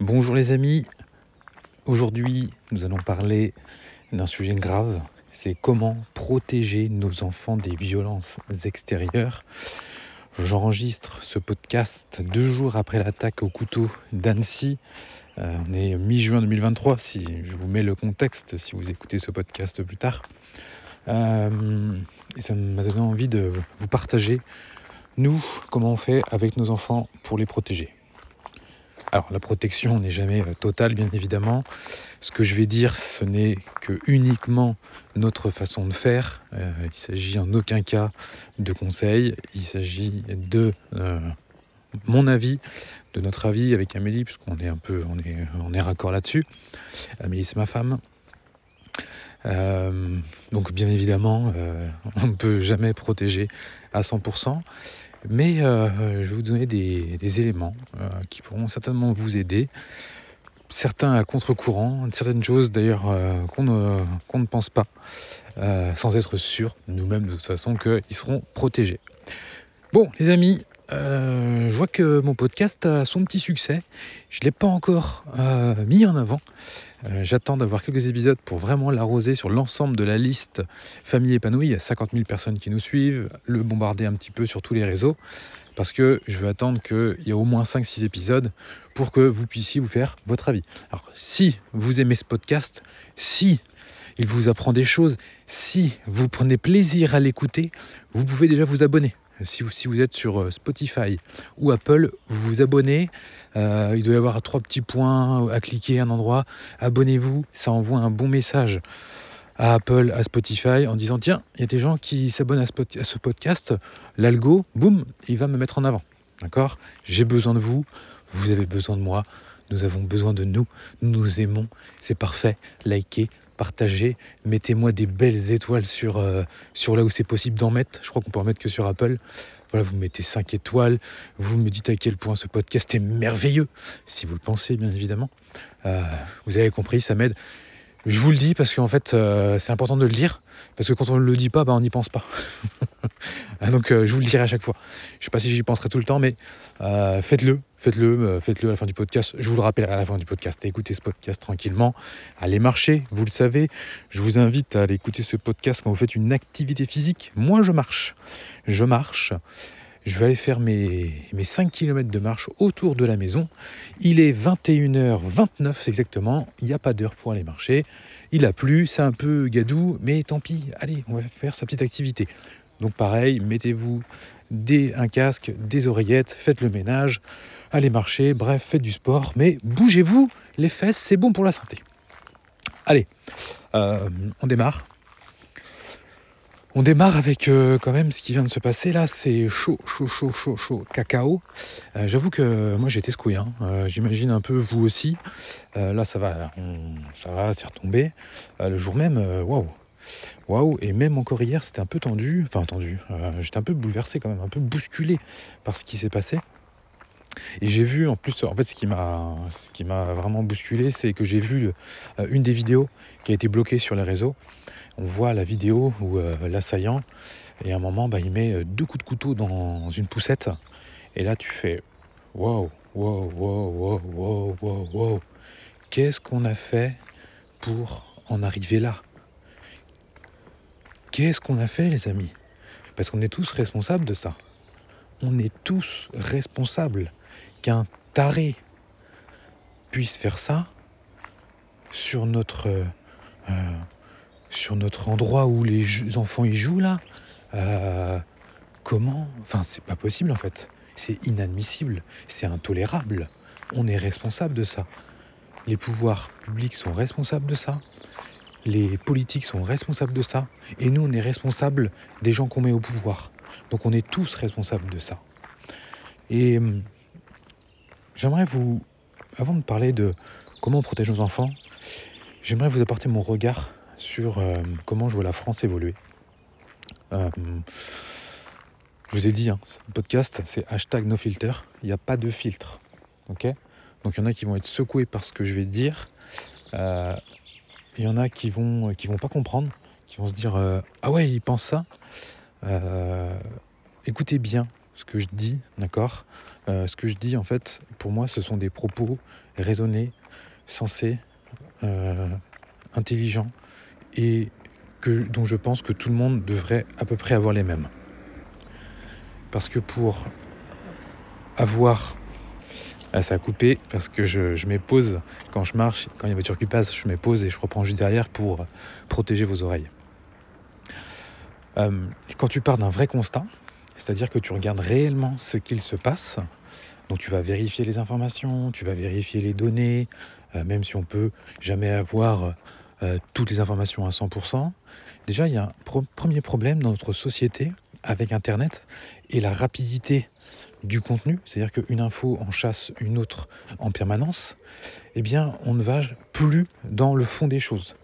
Bonjour les amis, aujourd'hui nous allons parler d'un sujet grave, c'est comment protéger nos enfants des violences extérieures. J'enregistre ce podcast deux jours après l'attaque au couteau d'Annecy. Euh, on est mi-juin 2023, si je vous mets le contexte, si vous écoutez ce podcast plus tard. Euh, et ça m'a donné envie de vous partager, nous, comment on fait avec nos enfants pour les protéger. Alors la protection n'est jamais euh, totale bien évidemment. Ce que je vais dire ce n'est que uniquement notre façon de faire. Euh, il s'agit en aucun cas de conseils. Il s'agit de euh, mon avis, de notre avis avec Amélie, puisqu'on est un peu on est, raccord là-dessus. Amélie c'est ma femme. donc bien évidemment, on ne peut jamais protéger à 100%. Mais euh, je vais vous donner des, éléments euh, qui pourront certainement vous aider. Certains à contre-courant, certaines choses d'ailleurs euh, qu'on ne, pense pas, sans être sûr nous-mêmes de toute façon qu'ils seront protégés. Bon, les amis, je vois que mon podcast a son petit succès. Je ne l'ai pas encore mis en avant. Euh, j'attends d'avoir quelques épisodes pour vraiment l'arroser sur l'ensemble de la liste Famille épanouie. Il y a 50 000 personnes qui nous suivent, le bombarder un petit peu sur tous les réseaux, parce que je veux attendre qu'il y ait au moins 5-6 épisodes pour que vous puissiez vous faire votre avis. Alors, si vous aimez ce podcast, si il vous apprend des choses, si vous prenez plaisir à l'écouter, vous pouvez déjà vous abonner. Si vous, êtes sur euh, Spotify ou Apple, vous vous abonnez. Euh, il doit y avoir trois petits points à cliquer à un endroit. Abonnez-vous, ça envoie un bon message à Apple, à Spotify, en disant tiens, il y a des gens qui s'abonnent à, ce podcast. L'algo, boum, il va me mettre en avant. D'accord? J'ai besoin de vous, vous avez besoin de moi, nous avons besoin de nous nous aimons, c'est parfait. Likez, partagez, mettez-moi des belles étoiles sur, euh, sur là où c'est possible d'en mettre. Je crois qu'on peut en mettre que sur Apple. Voilà, vous mettez 5 étoiles, vous me dites à quel point ce podcast est merveilleux, si vous le pensez bien évidemment. Euh, vous avez compris, ça m'aide. Je vous le dis parce qu'en fait, euh, c'est important de le dire, parce que quand on ne le dit pas, bah, on n'y pense pas. Donc euh, je vous le dirai à chaque fois. Je ne sais pas si j'y penserai tout le temps, mais faites-le, faites-le, faites-le à la fin du podcast. Je vous le rappellerai à la fin du podcast. Écoutez ce podcast tranquillement. Allez marcher, vous le savez. Je vous invite à aller écouter ce podcast quand vous faites une activité physique. Moi, je marche. Je marche. Je vais aller faire mes, mes 5 km de marche autour de la maison. Il est 21h29 exactement. Il n'y a pas d'heure pour aller marcher. Il a plu, c'est un peu gadou, mais tant pis. Allez, on va faire sa petite activité. Donc pareil, mettez-vous un casque, des oreillettes, faites le ménage, allez marcher, bref, faites du sport, mais bougez-vous les fesses, c'est bon pour la santé. Allez, euh, on démarre. On démarre avec euh, quand même ce qui vient de se passer là, c'est chaud, chaud, chaud, chaud, chaud, cacao. Euh, j'avoue que moi j'ai été secoué, hein. euh, j'imagine un peu vous aussi. là ça va, ça va, c'est retombé. le jour même, waouh, waouh, et même encore hier c'était un peu tendu, enfin tendu, j'étais un peu bouleversé quand même, un peu bousculé par ce qui s'est passé. Et j'ai vu en plus, en fait ce qui m'a, ce qui m'a vraiment bousculé, c'est que j'ai vu une des vidéos qui a été bloquée sur les réseaux on voit la vidéo où euh, l'assaillant, et à un moment, bah, il met euh, deux coups de couteau dans une poussette. Et là, tu fais wow, wow, wow, wow, wow, wow, wow. Qu'est-ce qu'on a fait pour en arriver là? Qu'est-ce qu'on a fait, les amis? Parce qu'on est tous responsables de ça. On est tous responsables qu'un taré puisse faire ça sur notre euh, sur notre endroit où les enfants y jouent là. Euh, comment Enfin, c'est pas possible en fait. C'est inadmissible. C'est intolérable. On est responsable de ça. Les pouvoirs publics sont responsables de ça. Les politiques sont responsables de ça. Et nous, on est responsables des gens qu'on met au pouvoir. Donc on est tous responsables de ça. Et hum, j'aimerais vous, avant de parler de comment on protège nos enfants, j'aimerais vous apporter mon regard sur euh, comment je vois la France évoluer. Euh, je vous ai dit, hein, ce podcast, c'est hashtag no filter. Il n'y a pas de filtre. Donc il y en a qui vont être secoués par ce que je vais dire. Euh, il y en a qui vont, qui vont pas comprendre, qui vont se dire Ah ouais, il pense ça. écoutez bien ce que je dis, d'accord? Ce que je dis, en fait, pour moi, ce sont des propos raisonnés, sensés, intelligents, et dont je pense que tout le monde devrait à peu près avoir les mêmes. Parce que pour avoir ah, ça a coupé parce que je, je pause quand je marche, quand il y a une voiture qui passe, je pause et je reprends juste derrière pour protéger vos oreilles. Euh, quand tu pars d'un vrai constat, c'est-à-dire que tu regardes réellement ce qu'il se passe, donc tu vas vérifier les informations, tu vas vérifier les données, euh, même si on peut jamais avoir euh, toutes les informations à 100%. Déjà, il y a un premier problème dans notre société avec Internet et la rapidité du contenu, c'est-à-dire qu'une info en chasse une autre en permanence, eh bien, on ne va plus dans le fond des choses.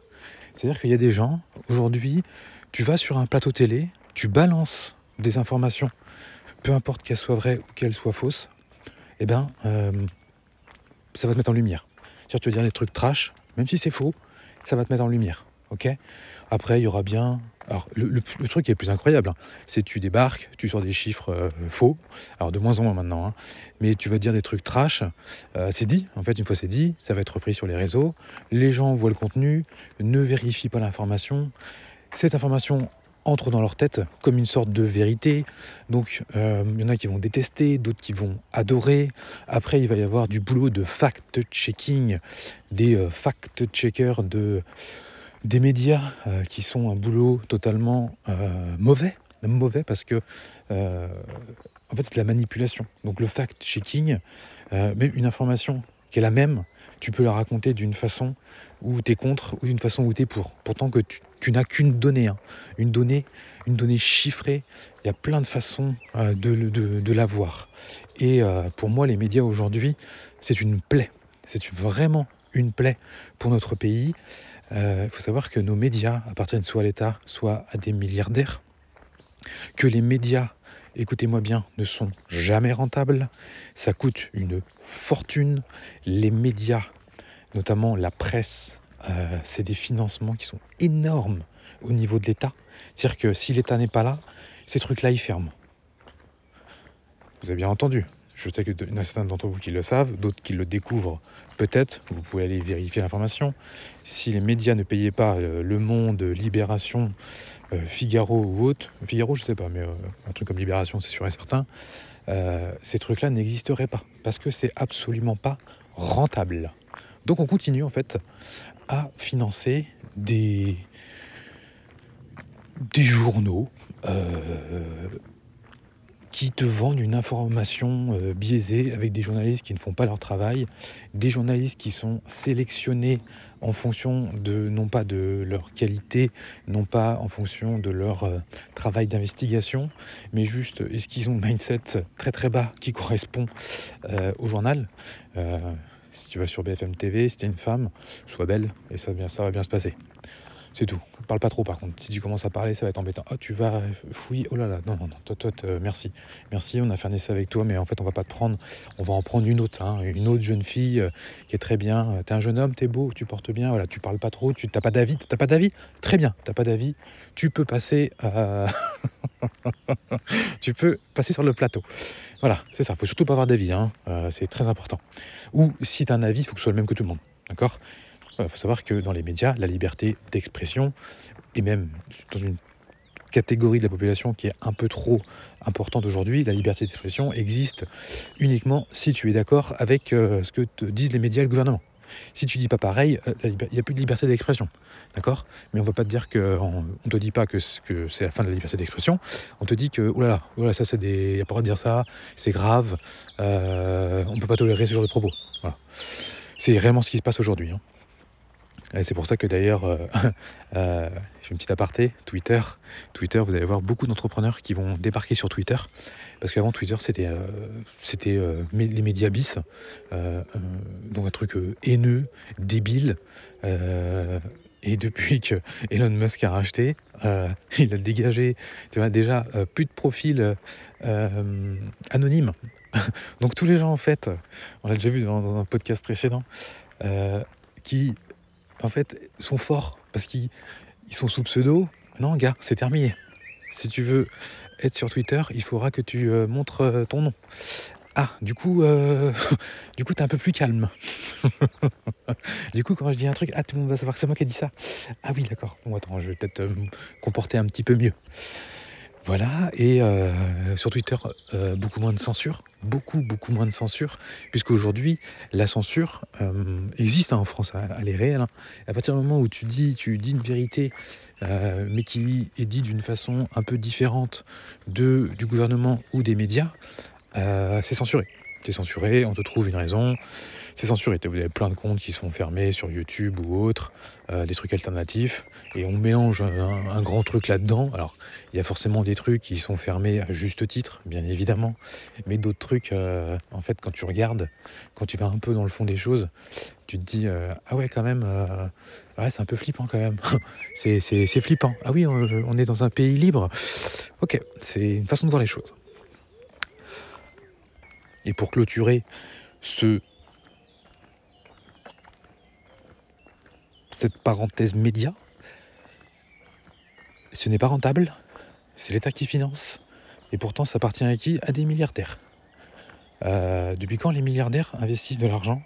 C'est-à-dire qu'il y a des gens, aujourd'hui, tu vas sur un plateau télé, tu balances des informations, peu importe qu'elles soient vraies ou qu'elles soient fausses, eh bien, euh, ça va te mettre en lumière. C'est-à-dire, tu vas dire des trucs trash, même si c'est faux, ça va te mettre en lumière. ok? Après, il y aura bien alors, le, truc qui est le plus incroyable, hein, c'est tu débarques, tu sors des chiffres euh, faux, alors de moins en moins maintenant, hein, mais tu vas dire des trucs trash, euh, c'est dit, en fait, une fois c'est dit, ça va être repris sur les réseaux, les gens voient le contenu, ne vérifient pas l'information, cette information entre dans leur tête comme une sorte de vérité. Donc euh, il y en a qui vont détester, d'autres qui vont adorer. Après, il va y avoir du boulot de fact-checking, des fact-checkers de des médias euh, qui sont un boulot totalement euh, mauvais, mauvais parce que euh, en fait c'est de la manipulation. Donc le fact-checking, même une information qui est la même, tu peux la raconter d'une façon où tu es contre ou d'une façon où tu es pour. Pourtant que tu, n'as qu'une donnée, hein. une donnée, une donnée chiffrée. Il y a plein de façons de, de, de la voir. Et pour moi, les médias aujourd'hui, c'est une plaie. C'est vraiment une plaie pour notre pays. Il euh, faut savoir que nos médias appartiennent soit à l'État, soit à des milliardaires. Que les médias, écoutez-moi bien, ne sont jamais rentables. Ça coûte une fortune. Les médias, notamment la presse, euh, c'est des financements qui sont énormes au niveau de l'État. C'est-à-dire que si l'État n'est pas là, ces trucs-là, ils ferment. Vous avez bien entendu. Je sais qu'il y a certains d'entre vous qui le savent, d'autres qui le découvrent peut-être. Vous pouvez aller vérifier l'information. Si les médias ne payaient pas euh, Le Monde, Libération, euh, Figaro ou autre, Figaro je ne sais pas, mais un truc comme Libération c'est sûr et certain, ces trucs-là n'existeraient pas parce que c'est absolument pas rentable. Donc on continue en fait à financer des, journaux qui te vendent une information euh, biaisée avec des journalistes qui ne font pas leur travail, des journalistes qui sont sélectionnés en fonction de non pas de leur qualité, non pas en fonction de leur euh, travail d'investigation, mais juste est-ce qu'ils ont un mindset très très bas qui correspond euh, au journal? si tu vas sur BFM TV, si tu es une femme, sois belle et ça, ça va bien se passer. C'est tout. Parle pas trop par contre. Si tu commences à parler, ça va être embêtant. Oh, tu vas fouiller. Oh là là. Non, non, non. Toi, toi, merci. Merci, on a fait un essai avec toi, mais en fait, on va pas te prendre. On va en prendre une autre. Hein. Une autre jeune fille euh, qui est très bien. T'es un jeune homme, t'es beau, tu portes bien. Voilà, tu parles pas trop. Tu t'as pas d'avis. T'as pas d'avis? Très bien. T'as pas d'avis. Tu peux passer. tu peux passer sur le plateau. Voilà, c'est ça. Faut surtout pas avoir d'avis. Hein. Euh, c'est très important. Ou si tu as un avis, il faut que ce soit le même que tout le monde. D'accord? Il faut savoir que dans les médias, la liberté d'expression, et même dans une catégorie de la population qui est un peu trop importante aujourd'hui, la liberté d'expression existe uniquement si tu es d'accord avec euh, ce que disent les médias et le gouvernement. Si tu dis pas pareil, euh, il n'y a plus de liberté d'expression. D'accord? Mais on ne va pas te dire que. On te dit pas que, c'est la fin de la liberté d'expression. On te dit que, oh là là, oh ça c'est des. Il n'y a pas le droit de dire ça, c'est grave, euh, on ne peut pas tolérer ce genre de propos. C'est réellement ce qui se passe aujourd'hui. Hein c'est pour ça que d'ailleurs, euh, euh, j'ai une petite aparté, Twitter. Twitter, vous allez voir beaucoup d'entrepreneurs qui vont débarquer sur Twitter. Parce qu'avant, Twitter, c'était euh, c'était les médias bis. donc un truc haineux, débile. et depuis que Elon Musk a racheté, il a dégagé tu vois, déjà plus de profils anonymes. donc tous les gens, en fait, on l'a déjà vu dans un podcast précédent, qui en fait, sont forts parce qu'ils sont sous pseudo. Non, gars, c'est terminé. Si tu veux être sur Twitter, il faudra que tu montres ton nom. Ah, du coup, du coup, t'es un peu plus calme. du coup, quand je dis un truc, ah, tout le monde va savoir que c'est moi qui ai dit ça. Ah oui, d'accord. Bon, attends, je vais peut-être me comporter un petit peu mieux. Voilà, et euh, sur Twitter, euh, beaucoup moins de censure, beaucoup, beaucoup moins de censure, puisqu'aujourd'hui, la censure euh, existe hein, en France, elle est réelle. Hein. À partir du moment où tu dis, tu dis une vérité, mais qui est dit d'une façon un peu différente de, du gouvernement ou des médias, c'est censuré. C'est censuré, on te trouve une raison, c'est censuré. Vous avez plein de comptes qui sont fermés sur YouTube ou autres, euh, des trucs alternatifs, et on mélange un, grand truc là-dedans. Alors, il y a forcément des trucs qui sont fermés à juste titre, bien évidemment, mais d'autres trucs, euh, en fait, quand tu regardes, quand tu vas un peu dans le fond des choses, tu te dis euh, ah ouais, quand même, c'est un peu flippant quand même. c'est flippant. Ah oui, on est dans un pays libre. Ok, c'est une façon de voir les choses. Et pour clôturer ce cette parenthèse média, ce n'est pas rentable, c'est l'État qui finance, et pourtant ça appartient à qui? À des milliardaires. Euh, depuis quand les milliardaires investissent de l'argent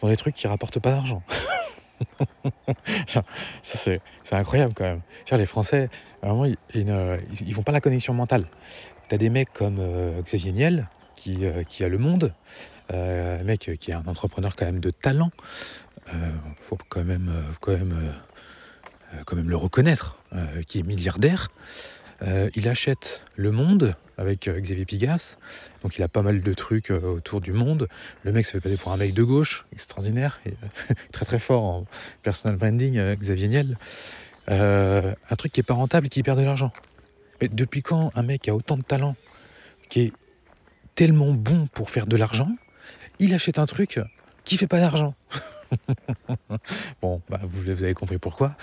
dans des trucs qui rapportent pas d'argent? Ça c'est incroyable quand même. les Français, vraiment, ils, ils, font pas la connexion mentale. T'as des mecs comme euh, Xavier Niel, qui, euh, qui, a le monde, un mec qui est un entrepreneur quand même de talent, euh, faut quand même, euh, quand même, euh, quand même le reconnaître, qui est milliardaire. il achète Le Monde avec Xavier Pigas, donc il a pas mal de trucs autour du monde. Le mec se fait passer pour un mec de gauche, extraordinaire, très très fort en personal branding, Xavier Niel. un truc qui est pas rentable et qui perd de l'argent. Mais depuis quand un mec a autant de talent, qui est tellement bon pour faire de l'argent, il achète un truc qui fait pas d'argent bon, bah, vous, avez compris pourquoi.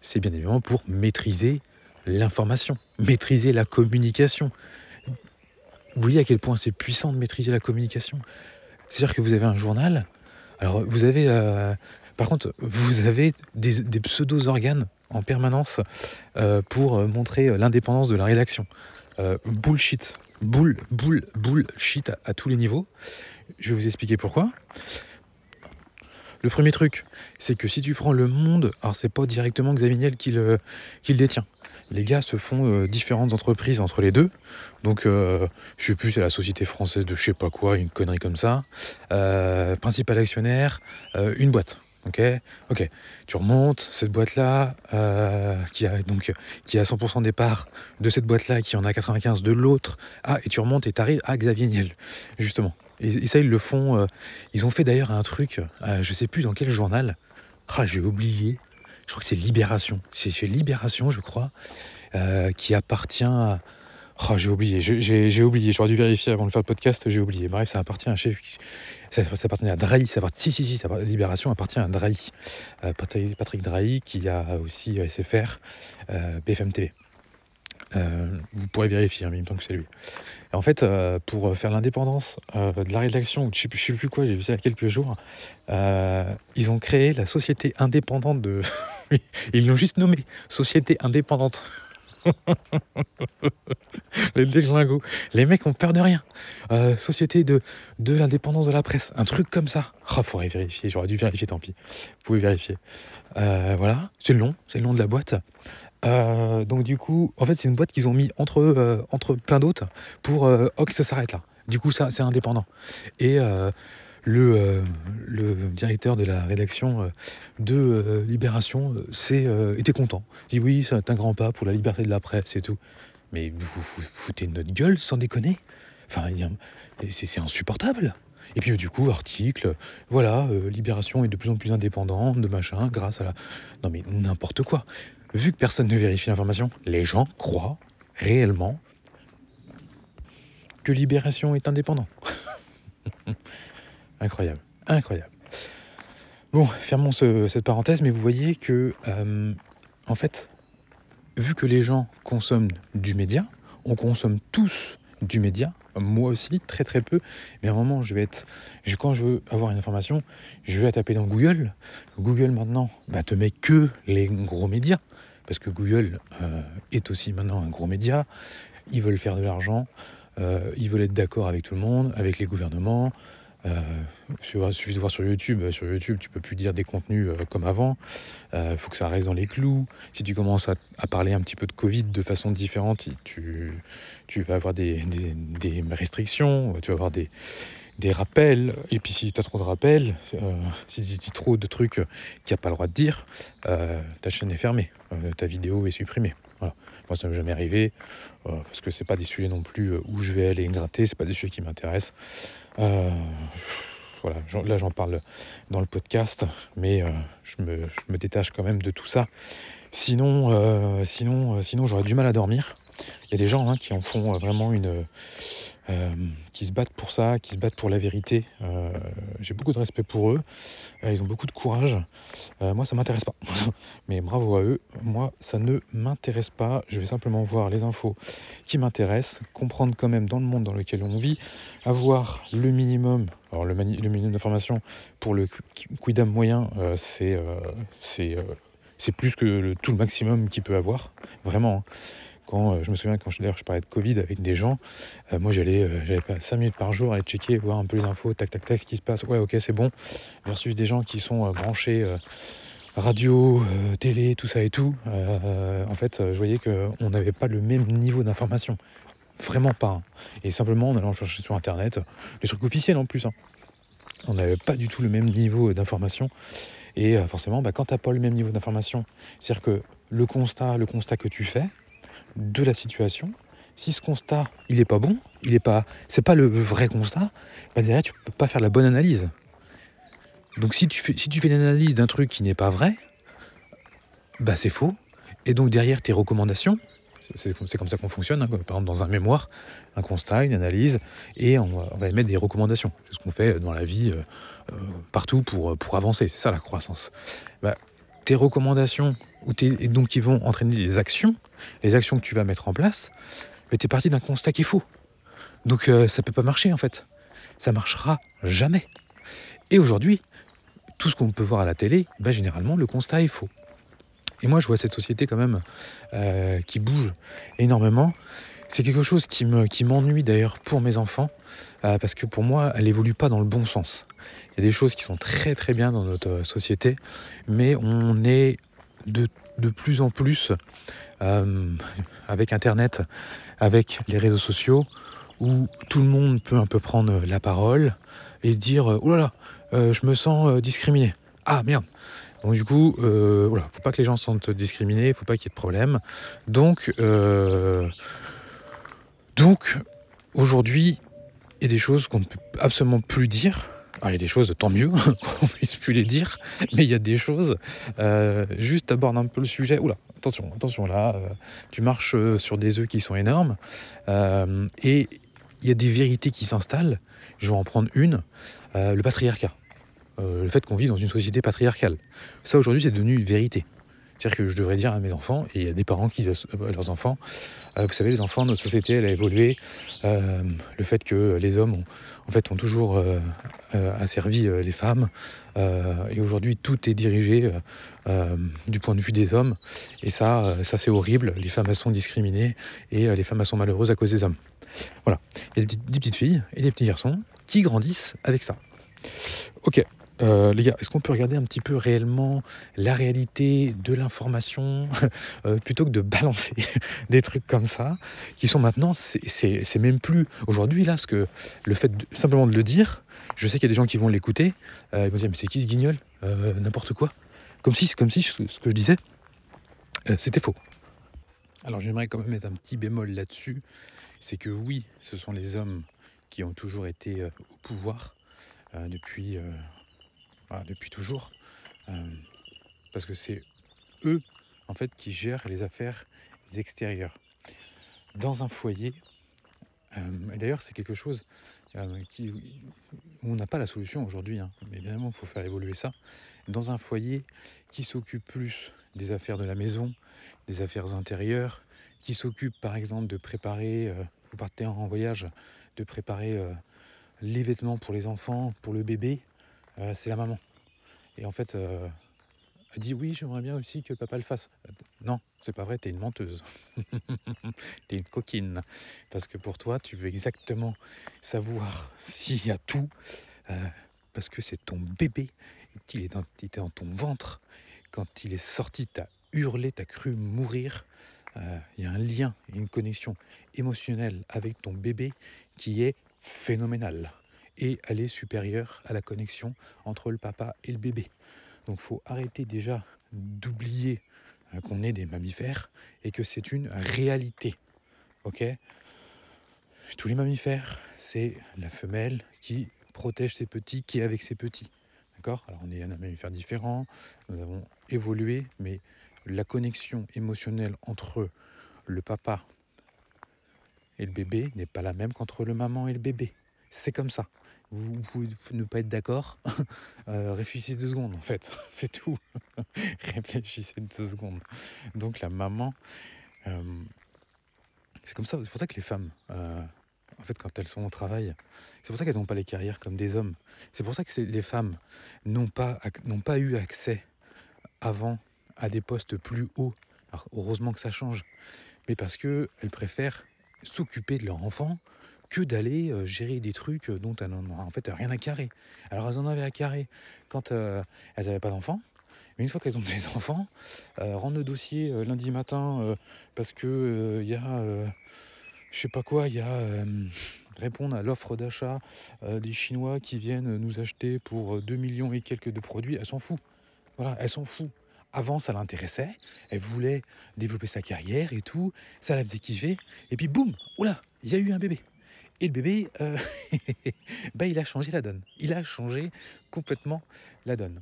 C'est bien évidemment pour maîtriser l'information, maîtriser la communication. Vous voyez à quel point c'est puissant de maîtriser la communication. C'est-à-dire que vous avez un journal, alors vous avez, euh, par contre, vous avez des, pseudo-organes en permanence euh, pour montrer l'indépendance de la rédaction. Euh, bullshit, bull, bull, bullshit à tous les niveaux. Je vais vous expliquer pourquoi. Le premier truc, c'est que si tu prends le monde, alors c'est pas directement Xavier Niel qui le, détient. Les gars se font euh, différentes entreprises entre les deux. Donc, euh, je sais plus, c'est la société française de je sais pas quoi, une connerie comme ça. Euh, principal actionnaire, une boîte. Ok, ok. Tu remontes cette boîte-là, qui a donc qui a 100% des parts de cette boîte-là, qui en a 95 de l'autre. Ah, et tu remontes et tu arrives à Xavier Niel, justement. Et, ça, ils le font. Euh, ils ont fait d'ailleurs un truc, euh, je sais plus dans quel journal. Ah, j'ai oublié. Je crois que c'est Libération. C'est chez Libération, je crois, euh, qui appartient à. Oh, j'ai oublié, j'ai oublié, j'aurais dû vérifier avant de faire le podcast, j'ai oublié. Bref, ça appartient à chef, ça, ça à Drahi, ça appartient, si, si, si, Libération appartient à Drahi. Patrick, Patrick Drahi, qui a aussi SFR, BFM TV. Euh, vous pourrez vérifier, hein, mais il me semble que c'est lui. en fait, euh, pour faire l'indépendance euh, de la rédaction, je ne sais, plus quoi, j'ai vu ça il y a quelques jours, ils ont créé la société indépendante de... ils l'ont juste nommé Société indépendante. les déglingos. Les mecs ont peur de rien. société de, de l'indépendance de la presse. Un truc comme ça. Oh, faudrait vérifier. J'aurais dû vérifier, tant pis. Vous pouvez vérifier. voilà. C'est le nom. C'est le nom de la boîte. Euh, donc du coup, en fait, c'est une boîte qu'ils ont mis entre, euh, entre plein d'autres pour euh, ok ça s'arrête là. Du coup, ça c'est indépendant. Et le, le directeur de la rédaction de Libération était content. Il dit oui, c'est un grand pas pour la liberté de la presse et tout. Mais vous foutez notre gueule sans déconner. Enfin, c'est insupportable. Et puis du coup, article, voilà, Libération est de plus en plus indépendante, de machin, grâce à la... Non mais n'importe quoi vu que personne ne vérifie l'information, les gens croient réellement que Libération est indépendant. incroyable, incroyable. Bon, fermons cette parenthèse, mais vous voyez que, euh, en fait, vu que les gens consomment du média, on consomme tous du média, moi aussi, très très peu, mais à un moment, je vais être, quand je veux avoir une information, je vais la taper dans Google. Google maintenant, bah, te met que les gros médias parce que Google euh, est aussi maintenant un gros média. ils veulent faire de l'argent, ils veulent être d'accord avec tout le monde, avec les gouvernements, il suffit de voir sur YouTube. Sur YouTube, tu peux plus dire des contenus comme avant. Il faut que ça reste dans les clous. Si tu commences à, parler un petit peu de Covid de façon différente, tu, tu vas avoir des, des, restrictions, tu vas avoir des, des rappels. Et puis si tu as trop de rappels, si tu dis trop de trucs qu'il n'y a pas le droit de dire, ta chaîne est fermée, ta vidéo est supprimée. Voilà. Moi, ça ne m'est jamais arrivé, parce que c'est pas des sujets non plus où je vais aller gratter, c'est pas des sujets qui m'intéressent. Euh, voilà, là j'en parle dans le podcast, mais euh, je, me, détache quand même de tout ça. Sinon, euh, sinon, sinon j'aurais du mal à dormir. Il y a des gens hein, qui en font vraiment une, euh, qui se battent pour ça, qui se battent pour la vérité. Euh, j'ai beaucoup de respect pour eux. Euh, ils ont beaucoup de courage. moi, ça m'intéresse pas. Mais bravo à eux. Moi, ça ne m'intéresse pas. Je vais simplement voir les infos qui m'intéressent, comprendre quand même dans le monde dans lequel on vit, avoir le minimum. Alors le, minimum d'informations pour le quidam moyen, c'est c'est plus que tout le maximum qu'il peut avoir. Vraiment. Hein. Euh, je me souviens quand je, parlais de Covid avec des gens, euh, moi j'allais, euh, j'avais pas 5 minutes par jour aller checker, voir un peu les infos, tac tac tac, ce qui se passe, ouais ok c'est bon, versus des gens qui sont branchés radio, télé, tout ça et tout. en fait, je voyais qu'on n'avait pas le même niveau d'information. Vraiment pas. Hein. Et simplement en allant chercher sur internet, les trucs officiels en plus. Hein. On n'avait pas du tout le même niveau d'information. Et forcément, bah, quand tu n'as pas le même niveau d'information, c'est-à-dire que le constat, le constat que tu fais, de la situation. Si ce constat, il n'est pas bon, il est pas, c'est pas le vrai constat, bah derrière tu peux pas faire la bonne analyse. Donc si tu fais, si tu fais une analyse d'un truc qui n'est pas vrai, bah c'est faux. Et donc derrière tes recommandations, c'est comme ça qu'on fonctionne, hein, par exemple dans un mémoire, un constat, une analyse, et on va, émettre des recommandations. C'est ce qu'on fait dans la vie euh, euh, partout pour, pour avancer, c'est ça la croissance. Bah, tes recommandations, ou et donc qui vont entraîner des actions, les actions que tu vas mettre en place, mais tu es parti d'un constat qui est faux. Donc euh, ça peut pas marcher en fait. Ça marchera jamais. Et aujourd'hui, tout ce qu'on peut voir à la télé, bah, généralement le constat est faux. Et moi je vois cette société quand même euh, qui bouge énormément. C'est quelque chose qui me qui m'ennuie d'ailleurs pour mes enfants, euh, parce que pour moi, elle évolue pas dans le bon sens. Il y a des choses qui sont très très bien dans notre société, mais on est de, de plus en plus euh, avec Internet, avec les réseaux sociaux, où tout le monde peut un peu prendre la parole et dire Oh là là, euh, je me sens euh, discriminé. Ah merde donc du coup, euh, voilà, faut pas que les gens se sentent discriminés, faut pas qu'il y ait de problème. Donc, donc aujourd'hui, il y a des choses qu'on ne peut absolument plus dire il y a des choses, tant mieux qu'on puisse plus les dire, mais il y a des choses, euh, juste aborde un peu le sujet. Oula, attention, attention là, euh, tu marches euh, sur des œufs qui sont énormes, et il y a des vérités qui s'installent. Je vais en prendre une, le patriarcat. le fait qu'on vit dans une société patriarcale. Ça aujourd'hui c'est devenu une vérité. C'est-à-dire que je devrais dire à mes enfants, et il y a des parents qui disent à leurs enfants, euh, vous savez, les enfants, notre société, elle a évolué. Euh, le fait que les hommes, ont, en fait, ont toujours euh, asservi les femmes. et aujourd'hui, tout est dirigé du point de vue des hommes. Et ça, ça c'est horrible. Les femmes, sont discriminées et les femmes, sont malheureuses à cause des hommes. Voilà. Il y a des petites filles et des petits garçons qui grandissent avec ça. Ok, euh, les gars, est-ce qu'on peut regarder un petit peu réellement la réalité de l'information euh, plutôt que de balancer des trucs comme ça qui sont maintenant, c'est même plus aujourd'hui là, ce que le fait simplement de le dire, je sais qu'il y a des gens qui vont l'écouter, euh, ils vont dire mais c'est qui ce guignol N'importe quoi? Comme si, comme si ce que je disais, c'était faux. Alors j'aimerais quand même mettre un petit bémol là-dessus, c'est que oui, ce sont les hommes qui ont toujours été au pouvoir depuis depuis toujours. Euh, parce que c'est eux, en fait, qui gèrent les affaires extérieures. Dans un foyer, euh, et d'ailleurs, c'est quelque chose euh, qui, où on n'a pas la solution aujourd'hui, hein, mais évidemment, il faut faire évoluer ça. Dans un foyer qui s'occupe plus des affaires de la maison, des affaires intérieures, qui s'occupe par exemple de préparer, vous partez en voyage, de préparer les vêtements pour les enfants, pour le bébé, c'est la maman. Et en fait, euh, Elle dit oui, j'aimerais bien aussi que papa le fasse. Euh, non, c'est pas vrai, t'es une menteuse. t'es une coquine. Parce que pour toi, tu veux exactement savoir s'il y a tout. Euh, parce que c'est ton bébé, qu'il est était dans ton ventre. Quand il est sorti, t'as hurlé, t'as cru mourir. Euh, il y a un lien, une connexion émotionnelle avec ton bébé qui est phénoménale. Et elle est supérieure à la connexion entre le papa et le bébé. Donc il faut arrêter déjà d'oublier euh, qu'on est des mammifères et que c'est une réalité. Ok? Tous les mammifères, c'est la femelle qui protège ses petits, qui est avec ses petits. D'accord? Alors on est un mammifère différent, nous avons évolué, mais la connexion émotionnelle entre le papa et le bébé n'est pas la même qu'entre le maman et le bébé. C'est comme ça. Vous, pouvez ne pas être d'accord. Euh, réfléchissez deux secondes, en fait. C'est tout. réfléchissez deux secondes. Donc la maman, euh, c'est comme ça. C'est pour ça que les femmes, euh, en fait, quand elles sont au travail, c'est pour ça qu'elles n'ont pas les carrières comme des hommes. C'est pour ça que les femmes n'ont pas, n'ont pas eu accès avant à des postes plus hauts. Alors, heureusement que ça change. Mais parce qu'elles préfèrent s'occuper de leur enfant que d'aller euh, gérer des trucs dont elles n'ont en fait rien à carrer. Alors elles en avaient à carrer quand euh, elles n'avaient pas d'enfants. Mais une fois qu'elles ont des enfants, euh, rendre le dossier lundi matin parce que il y a je sais pas quoi, il y a répondre à l'offre d'achat des Chinois qui viennent nous acheter pour 2 millions et quelques de produits, elles s'en fout. Voilà, elles s'en fout. Avant, ça l'intéressait, elle voulait développer sa carrière et tout, ça la faisait kiffer, et puis boum, oula, il y a eu un bébé. Et le bébé, euh, bah, il a changé la donne. Il a changé complètement la donne.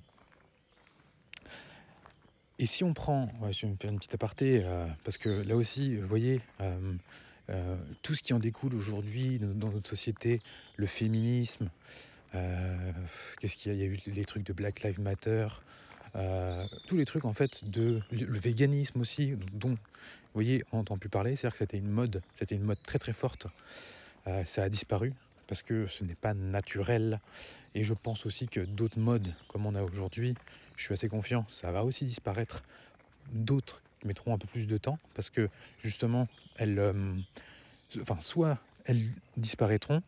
Et si on prend, je vais me faire une petite aparté, euh, parce que là aussi, vous voyez, euh, tout ce qui en découle aujourd'hui dans notre société, le féminisme, qu'est-ce qu'il y a? Il y a eu les trucs de Black Lives Matter, tous les trucs en fait de le véganisme aussi, dont vous voyez, on entend plus parler, c'est-à-dire que c'était une mode, c'était une mode très très forte. Euh, ça a disparu parce que ce n'est pas naturel. Et je pense aussi que d'autres modes, comme on a aujourd'hui, je suis assez confiant, ça va aussi disparaître. D'autres mettront un peu plus de temps parce que justement, elles, euh, enfin, soit elles disparaîtront,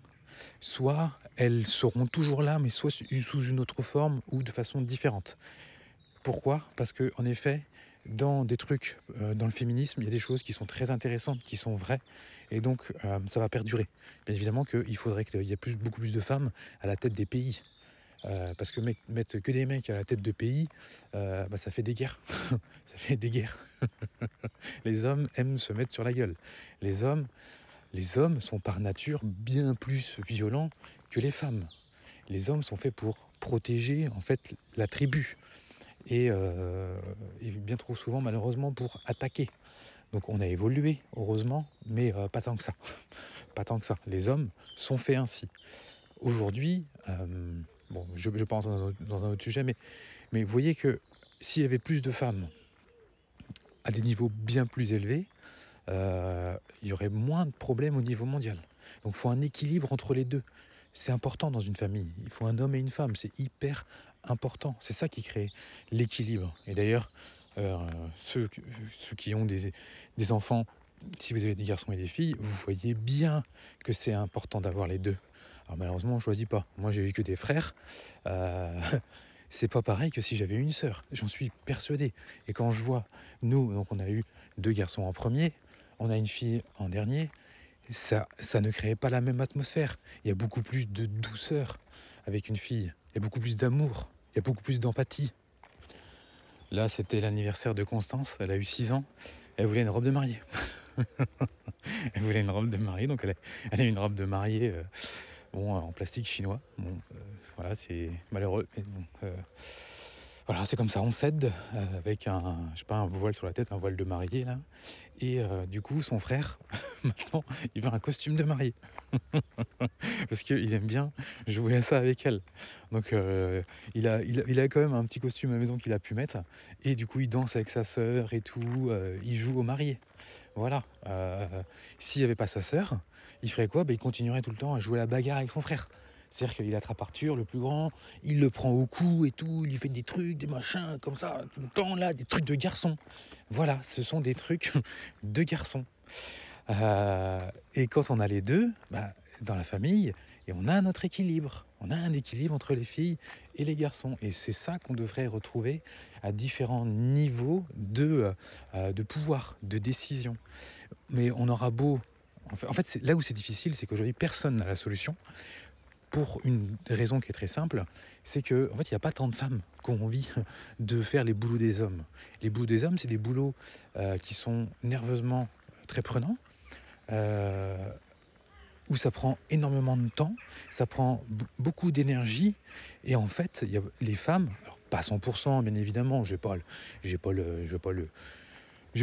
soit elles seront toujours là, mais soit sous une autre forme ou de façon différente. Pourquoi? Parce que en effet, dans des trucs, euh, dans le féminisme, il y a des choses qui sont très intéressantes, qui sont vraies, et donc euh, ça va perdurer. Bien évidemment qu'il faudrait qu'il y ait plus, beaucoup plus de femmes à la tête des pays. Euh, parce que mettre que des mecs à la tête de pays, bah, ça fait des guerres. ça fait des guerres. les hommes aiment se mettre sur la gueule. Les hommes, les hommes sont par nature bien plus violents que les femmes. Les hommes sont faits pour protéger en fait la tribu. Euh, et, bien trop souvent malheureusement pour attaquer. Donc on a évolué, heureusement, mais euh, pas tant que ça. pas tant que ça. Les hommes sont faits ainsi. Aujourd'hui, euh, bon, je, je pense dans un, dans un, autre sujet, mais, vous voyez que s'il y avait plus de femmes à des niveaux bien plus élevés, il y aurait moins de problèmes au niveau mondial. Donc il faut un équilibre entre les deux. C'est important dans une famille. Il faut un homme et une femme. C'est hyper important. C'est ça qui crée l'équilibre. Et d'ailleurs, euh, ceux, ceux, qui ont des, enfants, si vous avez des garçons et des filles, vous voyez bien que c'est important d'avoir les deux. Alors malheureusement, on ne choisit pas. Moi, j'ai eu que des frères. Euh, c'est pas pareil que si j'avais une sœur. J'en suis persuadé. Et quand je vois, nous, on a eu deux garçons en premier, on a une fille en dernier, ça, ne créait pas la même atmosphère. Il y a beaucoup plus de douceur avec une fille. Il y a beaucoup plus d'amour. Il y a beaucoup plus d'empathie. Là, c'était l'anniversaire de Constance. Elle a eu 6 ans. Elle voulait une robe de mariée. elle voulait une robe de mariée. Donc, elle a, elle une robe de mariée euh, bon, en plastique chinois. Bon, euh, voilà, c'est malheureux. Euh, voilà, c'est comme ça, on cède euh, avec un, je sais pas, un voile sur la tête, un voile de mariée là. Et euh, du coup, son frère, maintenant, il veut un costume de mariée. Parce qu'il aime bien jouer à ça avec elle. Donc, euh, il, a, il, a, quand même un petit costume à la maison qu'il a pu mettre. Et du coup, il danse avec sa sœur et tout. il joue au marié. Voilà. S'il n'y avait pas sa sœur, il ferait quoi? Ben, Il continuerait tout le temps à jouer à la bagarre avec son frère. C'est-à-dire qu'il attrape Arthur, le plus grand, il le prend au cou et tout, il lui fait des trucs, des machins, comme ça, tout le temps, là, des trucs de garçon. Voilà, ce sont des trucs de garçon. Euh, et quand on a les deux, bah, dans la famille, et on a notre équilibre. On a un équilibre entre les filles et les garçons. Et c'est ça qu'on devrait retrouver à différents niveaux de, euh, de pouvoir, de décision. Mais on aura beau... En fait, là où c'est difficile, c'est qu'aujourd'hui, personne n'a la solution. Pour une raison qui est très simple, c'est que en fait, il n'y a pas tant de femmes qui ont envie de faire les boulots des hommes. Les boulots des hommes, c'est des boulots euh, qui sont nerveusement très prenants, euh, où ça prend énormément de temps, ça prend beaucoup d'énergie, et en fait, les femmes, pas 100%, bien évidemment, j'ai pas, pas le, pas le,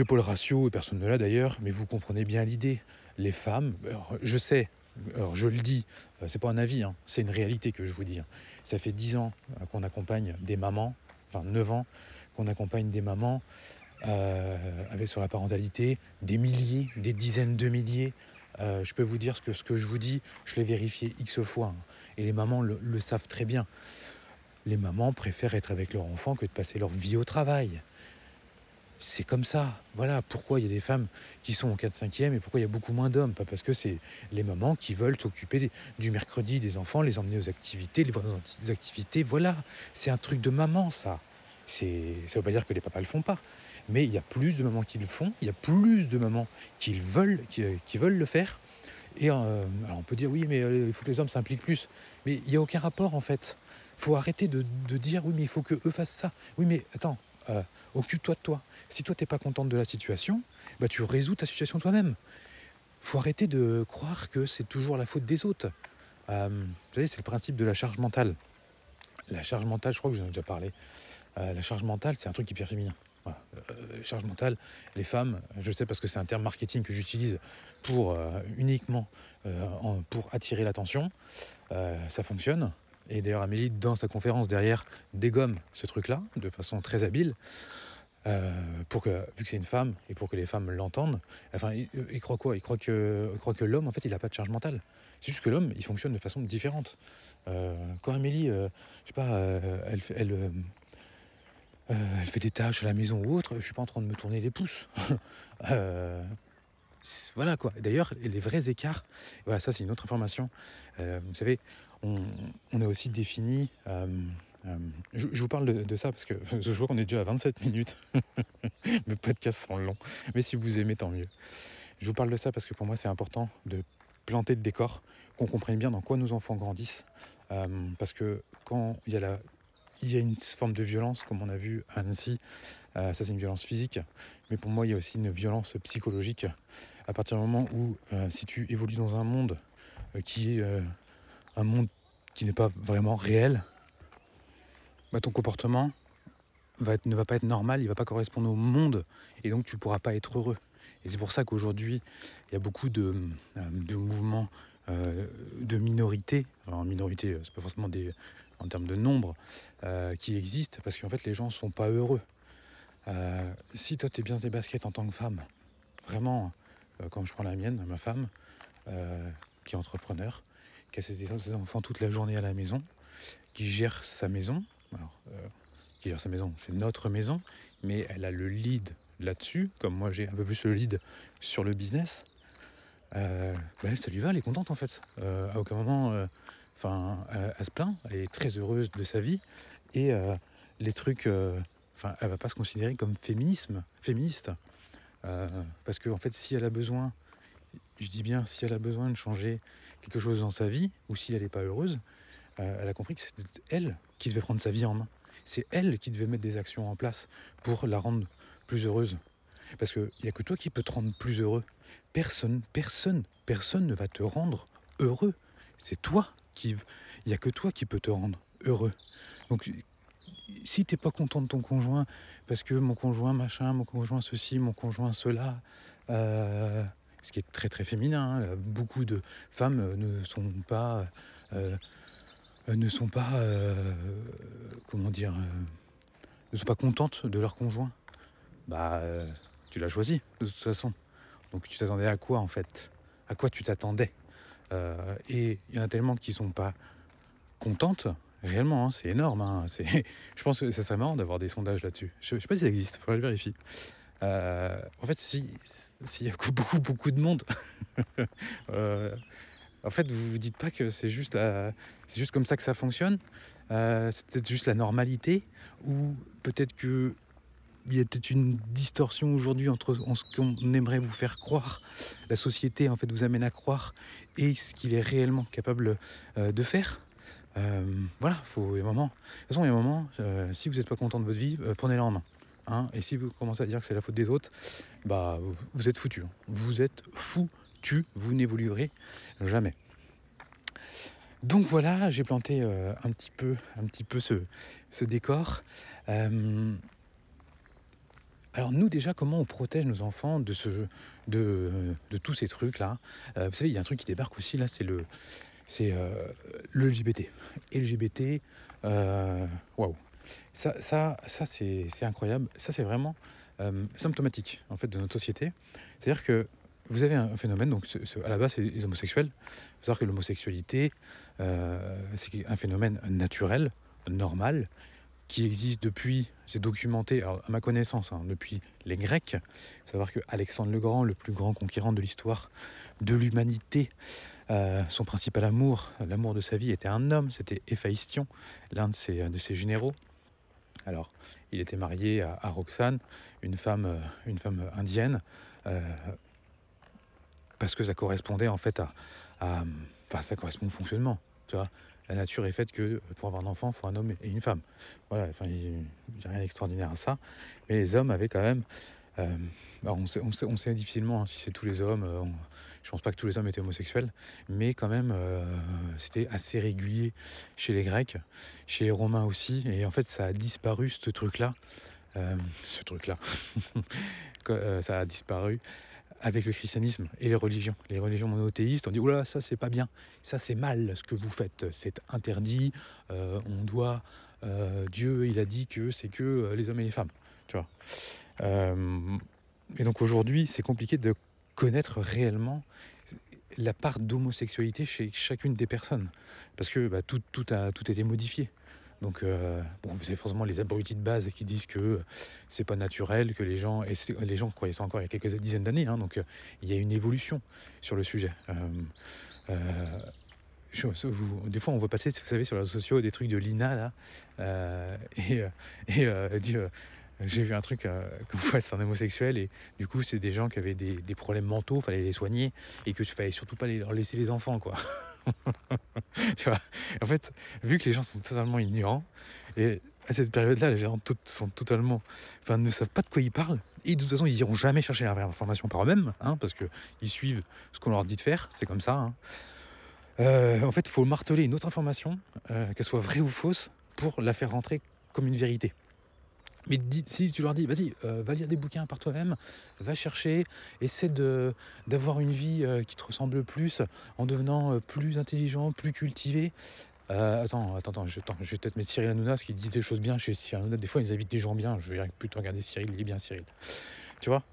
pas le ratio, et personne ne l'a d'ailleurs, mais vous comprenez bien l'idée. Les femmes, je sais, alors je le dis, euh, c'est pas un avis, hein, c'est une réalité que je vous dis. Hein. Ça fait 10 ans euh, qu'on accompagne des mamans, enfin 9 ans qu'on accompagne des mamans avec sur la parentalité, des milliers, des dizaines de milliers euh, je peux vous dire que ce que je vous dis, je l'ai vérifié X fois. Hein. et les mamans le, savent très bien. Les mamans préfèrent être avec leur enfant que de passer leur vie au travail. C'est comme ça. Voilà pourquoi il y a des femmes qui sont en 4-5e et pourquoi il y a beaucoup moins d'hommes. Pas parce que c'est les mamans qui veulent s'occuper du mercredi des enfants, les emmener aux activités, les voir dans des activités. Voilà, c'est un truc de maman, ça. Ça ne veut pas dire que les papas le font pas. Mais il y a plus de mamans qui le font, il y a plus de mamans qui veulent, qui, veulent le faire. Et euh, alors on peut dire oui, mais euh, il faut que les hommes s'impliquent plus. Mais il n'y a aucun rapport en fait. Il faut arrêter de, dire oui, mais il faut que eux fassent ça. Oui, mais attends, euh, occupe-toi de toi. Si toi t'es pas contente de la situation, bah tu résous ta situation toi-même. Faut arrêter de croire que c'est toujours la faute des autres. vous savez, c'est le principe de la charge mentale. La charge mentale, je crois que j'en ai déjà parlé. la charge mentale, c'est un truc hyper féminin. Euh, charge mentale, les femmes, je sais parce que c'est un terme marketing que j'utilise pour euh, uniquement euh, pour attirer l'attention, ça fonctionne. Et d'ailleurs, Amélie, dans sa conférence derrière, dégomme ce truc-là de façon très habile. pour que, vu que c'est une femme et pour que les femmes l'entendent, enfin, il, croit quoi? Il croit que, croit que l'homme, en fait, il n'a pas de charge mentale. C'est juste que l'homme, il fonctionne de façon différente. quand Amélie, je sais pas, elle, elle, euh, elle fait des tâches à la maison ou autre, je suis pas en train de me tourner les pouces. Euh, voilà quoi. D'ailleurs, les vrais écarts, voilà, ça c'est une autre information. Euh, vous savez, on, a aussi défini. Je, vous parle de, ça parce que je vois qu'on est déjà à 27 minutes. Mes podcasts sont longs. Mais si vous aimez, tant mieux. Je vous parle de ça parce que pour moi, c'est important de planter le décor, qu'on comprenne bien dans quoi nos enfants grandissent. parce que quand il y a une forme de violence, comme on a vu à Annecy. Euh, ça, c'est une violence physique. Mais pour moi, il y a aussi une violence psychologique. À partir du moment où, euh, si tu évolues dans un monde euh, qui est un monde qui n'est pas vraiment réel, bah, ton comportement ne va pas être normal, il ne va pas correspondre au monde. Et donc, tu ne pourras pas être heureux. Et c'est pour ça qu'aujourd'hui, il y a beaucoup de, de mouvements euh, de minorités, alors minorité, euh, c'est pas forcément des, en termes de nombre, euh, qui existent, parce qu'en fait les gens sont pas heureux. si toi tu es bien tes baskets en tant que femme, vraiment, comme je prends la mienne, ma femme, qui est entrepreneur, qui a ses, enfants toute la journée à la maison, qui gère sa maison, alors, qui gère sa maison, c'est notre maison, mais elle a le lead là-dessus, comme moi j'ai un peu plus le lead sur le business, euh, bah, ça lui va, elle est contente en fait. Euh, à aucun moment, euh, enfin, elle, se plaint, elle est très heureuse de sa vie et les trucs, enfin, elle va pas se considérer comme féminisme, féministe, parce que en fait, si elle a besoin, je dis bien, si elle a besoin de changer quelque chose dans sa vie ou si elle n'est pas heureuse, elle a compris que c'était elle qui devait prendre sa vie en main. C'est elle qui devait mettre des actions en place pour la rendre plus heureuse. Parce qu'il n'y a que toi qui peux te rendre plus heureux. Personne, personne, personne ne va te rendre heureux. C'est toi qui... Il n'y a que toi qui peux te rendre heureux. Donc si t'es pas content de ton conjoint, parce que mon conjoint machin, mon conjoint ceci, mon conjoint cela, euh, ce qui est très très féminin, hein, beaucoup de femmes ne sont pas... Euh, ne sont pas... Euh, comment dire ne sont pas contentes de leur conjoint. Bah tu l'as choisi de toute façon. Donc tu t'attendais à quoi en fait? À quoi tu t'attendais? Euh, Et il y en a tellement qui sont pas contentes, réellement, hein, c'est énorme. Hein, je pense que ça serait marrant d'avoir des sondages là-dessus. Je ne sais pas si ça existe, il faudrait le vérifier. Euh, en fait, s'il y a beaucoup, beaucoup de monde, euh, en fait, vous vous dites pas que c'est juste, juste comme ça que ça fonctionne. Euh, c'est peut-être juste la normalité, ou peut-être que il y a peut-être une distorsion aujourd'hui entre ce qu'on aimerait vous faire croire, la société en fait vous amène à croire, et ce qu'il est réellement capable de faire. voilà, il y a un moment. De toute façon, il y a un moment, si vous n'êtes pas content de votre vie, prenez-la en main. Hein, et si vous commencez à dire que c'est la faute des autres, bah vous êtes foutu. Hein. Vous êtes foutu, vous n'évoluerez jamais. Donc voilà, j'ai planté euh, un petit peu, un petit peu ce, décor. Euh, alors nous déjà, comment on protège nos enfants de, ce, de, de tous ces trucs-là? Euh, Vous savez, il y a un truc qui débarque aussi là, c'est le, c'est le LGBT. LGBT, waouh, ça, ça, ça c'est incroyable. Ça, c'est vraiment euh, symptomatique en fait de notre société. C'est-à-dire que vous avez un phénomène, donc à la base, c'est les homosexuels. Il faut savoir que l'homosexualité, euh, c'est un phénomène naturel, normal, qui existe depuis, c'est documenté, à ma connaissance, hein, depuis les Grecs. Il faut savoir que Alexandre le Grand, le plus grand conquérant de l'histoire de l'humanité, euh, son principal amour, l'amour de sa vie, était un homme, c'était Héphaïstion, l'un de ses, de ses généraux. Alors, il était marié à, Roxane, une femme, euh, une femme indienne, euh, parce que ça correspondait en fait à, enfin, ça correspond au fonctionnement. Tu vois, la nature est faite que pour avoir un enfant, il faut un homme et une femme. Voilà, enfin, il n'y a rien d'extraordinaire à ça. Mais les hommes avaient quand même euh, bah, on, sait, difficilement hein, si c'est tous les hommes. Euh, je pense pas que tous les hommes étaient homosexuels, mais quand même, euh, c'était assez régulier chez les Grecs, chez les Romains aussi. Et en fait, ça a disparu ce truc-là. ce truc-là. ça a disparu avec le christianisme et les religions. Les religions monothéistes, on dit oula, ça c'est pas bien, ça c'est mal ce que vous faites, c'est interdit, on doit. Dieu, il a dit que c'est que les hommes et les femmes. Tu vois. Euh, et donc aujourd'hui, c'est compliqué de connaître réellement la part d'homosexualité chez chacune des personnes. Parce que bah, tout, tout, a, tout été modifié. Donc, euh, bon, vous avez forcément les abrutis de base qui disent que c'est pas naturel, que les gens, et les gens croyaient ça encore il y a quelques dizaines d'années, hein, donc euh, il y a une évolution sur le sujet. des fois, on voit passer, vous savez, sur les réseaux sociaux, des trucs de Lina, là, et, et j'ai vu un truc euh, comme quoi c'est un homosexuel et du coup c'est des gens qui avaient des, problèmes mentaux, fallait les soigner et que fallait surtout pas leur laisser les enfants quoi. tu vois En fait, vu que les gens sont totalement ignorants et à cette période-là, les gens sont totalement, enfin ne savent pas de quoi ils parlent et de toute façon ils iront jamais chercher la vraie information par eux-mêmes, hein, parce que ils suivent ce qu'on leur dit de faire, c'est comme ça. Hein. Euh, en fait, il faut marteler une autre information, euh, qu'elle soit vraie ou fausse, pour la faire rentrer comme une vérité. Mais si tu leur dis, vas-y, euh, va lire des bouquins par toi-même, va chercher, essaie d'avoir une vie euh, qui te ressemble plus en devenant euh, plus intelligent, plus cultivé. attends, attends, attends, je, vais peut-être mettre Cyril Hanouna, ce qui dit des choses bien chez Cyril Hanouna. Des fois, ils invitent des gens bien. Je vais plutôt regarder Cyril, il est bien Cyril. Tu vois?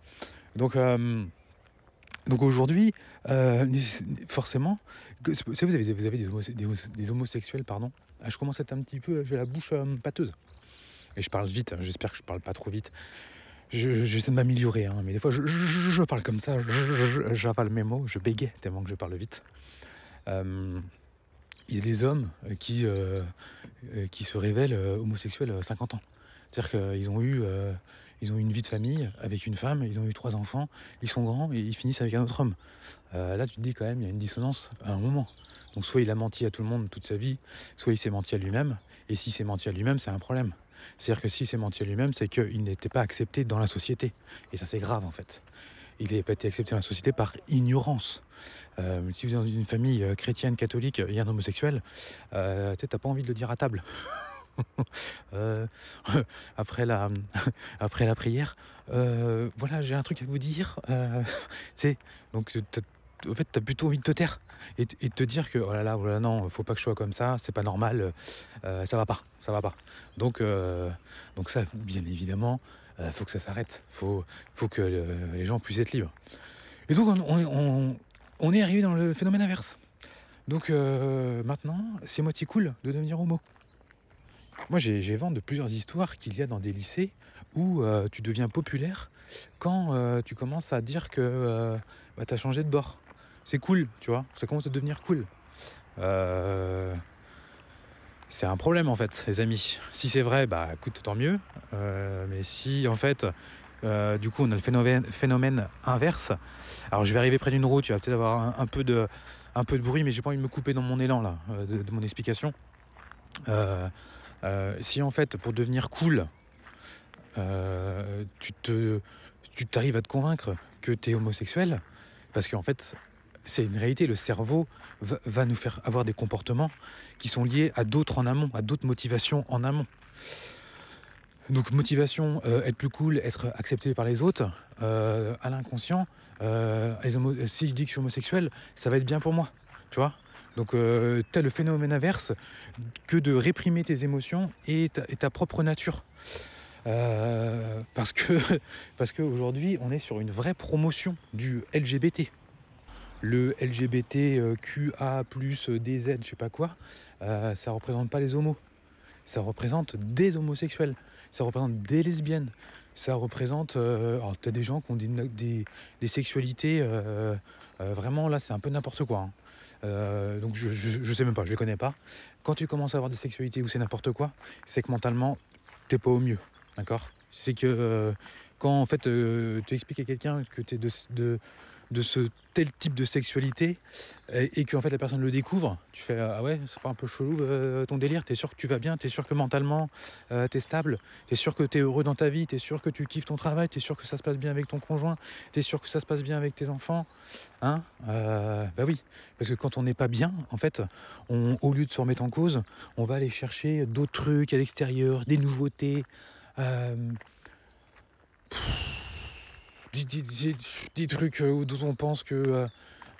Donc, donc aujourd'hui, forcément, vous avez, vous avez des, homosexuels, pardon. Ah, je commence à être un petit peu, j'ai la bouche pâteuse. Et je parle vite, hein, j'espère que je parle pas trop vite. J'essaie de m'améliorer, hein, mais des fois je, parle comme ça, j'avale mes mots, je bégaye tellement que je parle vite. Euh, il y a des hommes qui, euh, qui se révèlent homosexuels à 50 ans. C'est-à-dire qu'ils ont, eu, ont eu une vie de famille avec une femme, ils ont eu trois enfants, ils sont grands et ils finissent avec un autre homme. Euh, là, tu te dis quand même, il y a une dissonance à un moment. Donc soit il a menti à tout le monde toute sa vie, soit il s'est menti à lui-même. Et si s'est menti à lui-même, c'est un problème. C'est-à-dire que s'il s'est menti à lui-même, c'est qu'il n'était pas accepté dans la société. Et ça, c'est grave en fait. Il n'a pas été accepté dans la société par ignorance. Euh, si vous êtes dans une famille euh, chrétienne, catholique, il y a un homosexuel, euh, tu n'as pas envie de le dire à table. après, la, après la prière, voilà, j'ai un truc à vous dire. donc en fait, tu as plutôt envie de te taire et, de te dire que oh là là, voilà, non, faut pas que je sois comme ça, c'est pas normal, euh, ça va pas, ça va pas. Donc, euh, ça, bien évidemment, euh, faut que ça s'arrête, faut, faut que les gens puissent être libres. Et donc, on, est arrivé dans le phénomène inverse. Donc euh, maintenant, c'est moitié cool de devenir homo. Moi, j'ai vent de plusieurs histoires qu'il y a dans des lycées où euh, tu deviens populaire quand euh, tu commences à dire que bah, tu as changé de bord. C'est cool, tu vois, ça commence à devenir cool. c'est un problème en fait, les amis. Si c'est vrai, bah écoute, tant mieux. mais si en fait, du coup, on a le phénomène, inverse. Alors, je vais arriver près d'une route, tu vas peut-être avoir un, peu de, bruit, mais j'ai pas envie de me couper dans mon élan là, euh, de, mon explication. Euh, euh, si en fait, pour devenir cool, tu te, tu t'arrives à te convaincre que tu es homosexuel, parce qu'en fait, c'est une réalité. Le cerveau va, nous faire avoir des comportements qui sont liés à d'autres en amont, à d'autres motivations en amont. Donc motivation, être plus cool, être accepté par les autres, à l'inconscient, euh, si je dis que je suis homosexuel, ça va être bien pour moi, tu donc euh, tu as le phénomène inverse que de réprimer tes émotions et ta, propre nature. Euh, parce que parce qu'aujourd'hui on est sur une vraie promotion du LGBT. Le LGBTQA DZ, je sais pas quoi, euh, ça représente pas les homos. Ça représente des homosexuels, ça représente des lesbiennes, ça représente. Euh, alors, tu as des gens qui ont des, sexualités. Euh, euh, vraiment, là, c'est un peu n'importe quoi. Hein. donc, je, je, sais même pas, je les connais pas. Quand tu commences à avoir des sexualités où c'est n'importe quoi, c'est que mentalement, t'es pas au mieux. D'accord? C'est que quand en fait tu expliques à quelqu'un que tu es de, de, de ce tel type de sexualité et, que en fait la personne le découvre, tu fais ah ouais c'est pas un peu chelou euh, ton délire, t'es sûr que tu vas bien, t'es sûr que mentalement euh, t'es stable, t'es sûr que t'es heureux dans ta vie, t'es sûr que tu kiffes ton travail, t'es sûr que ça se passe bien avec ton conjoint, t'es sûr que ça se passe bien avec tes enfants, hein euh, Bah oui, parce que quand on n'est pas bien, en fait, au lieu de se remettre en cause, on va aller chercher d'autres trucs à l'extérieur, des nouveautés. Euh, des, trucs euh, dont on pense que euh,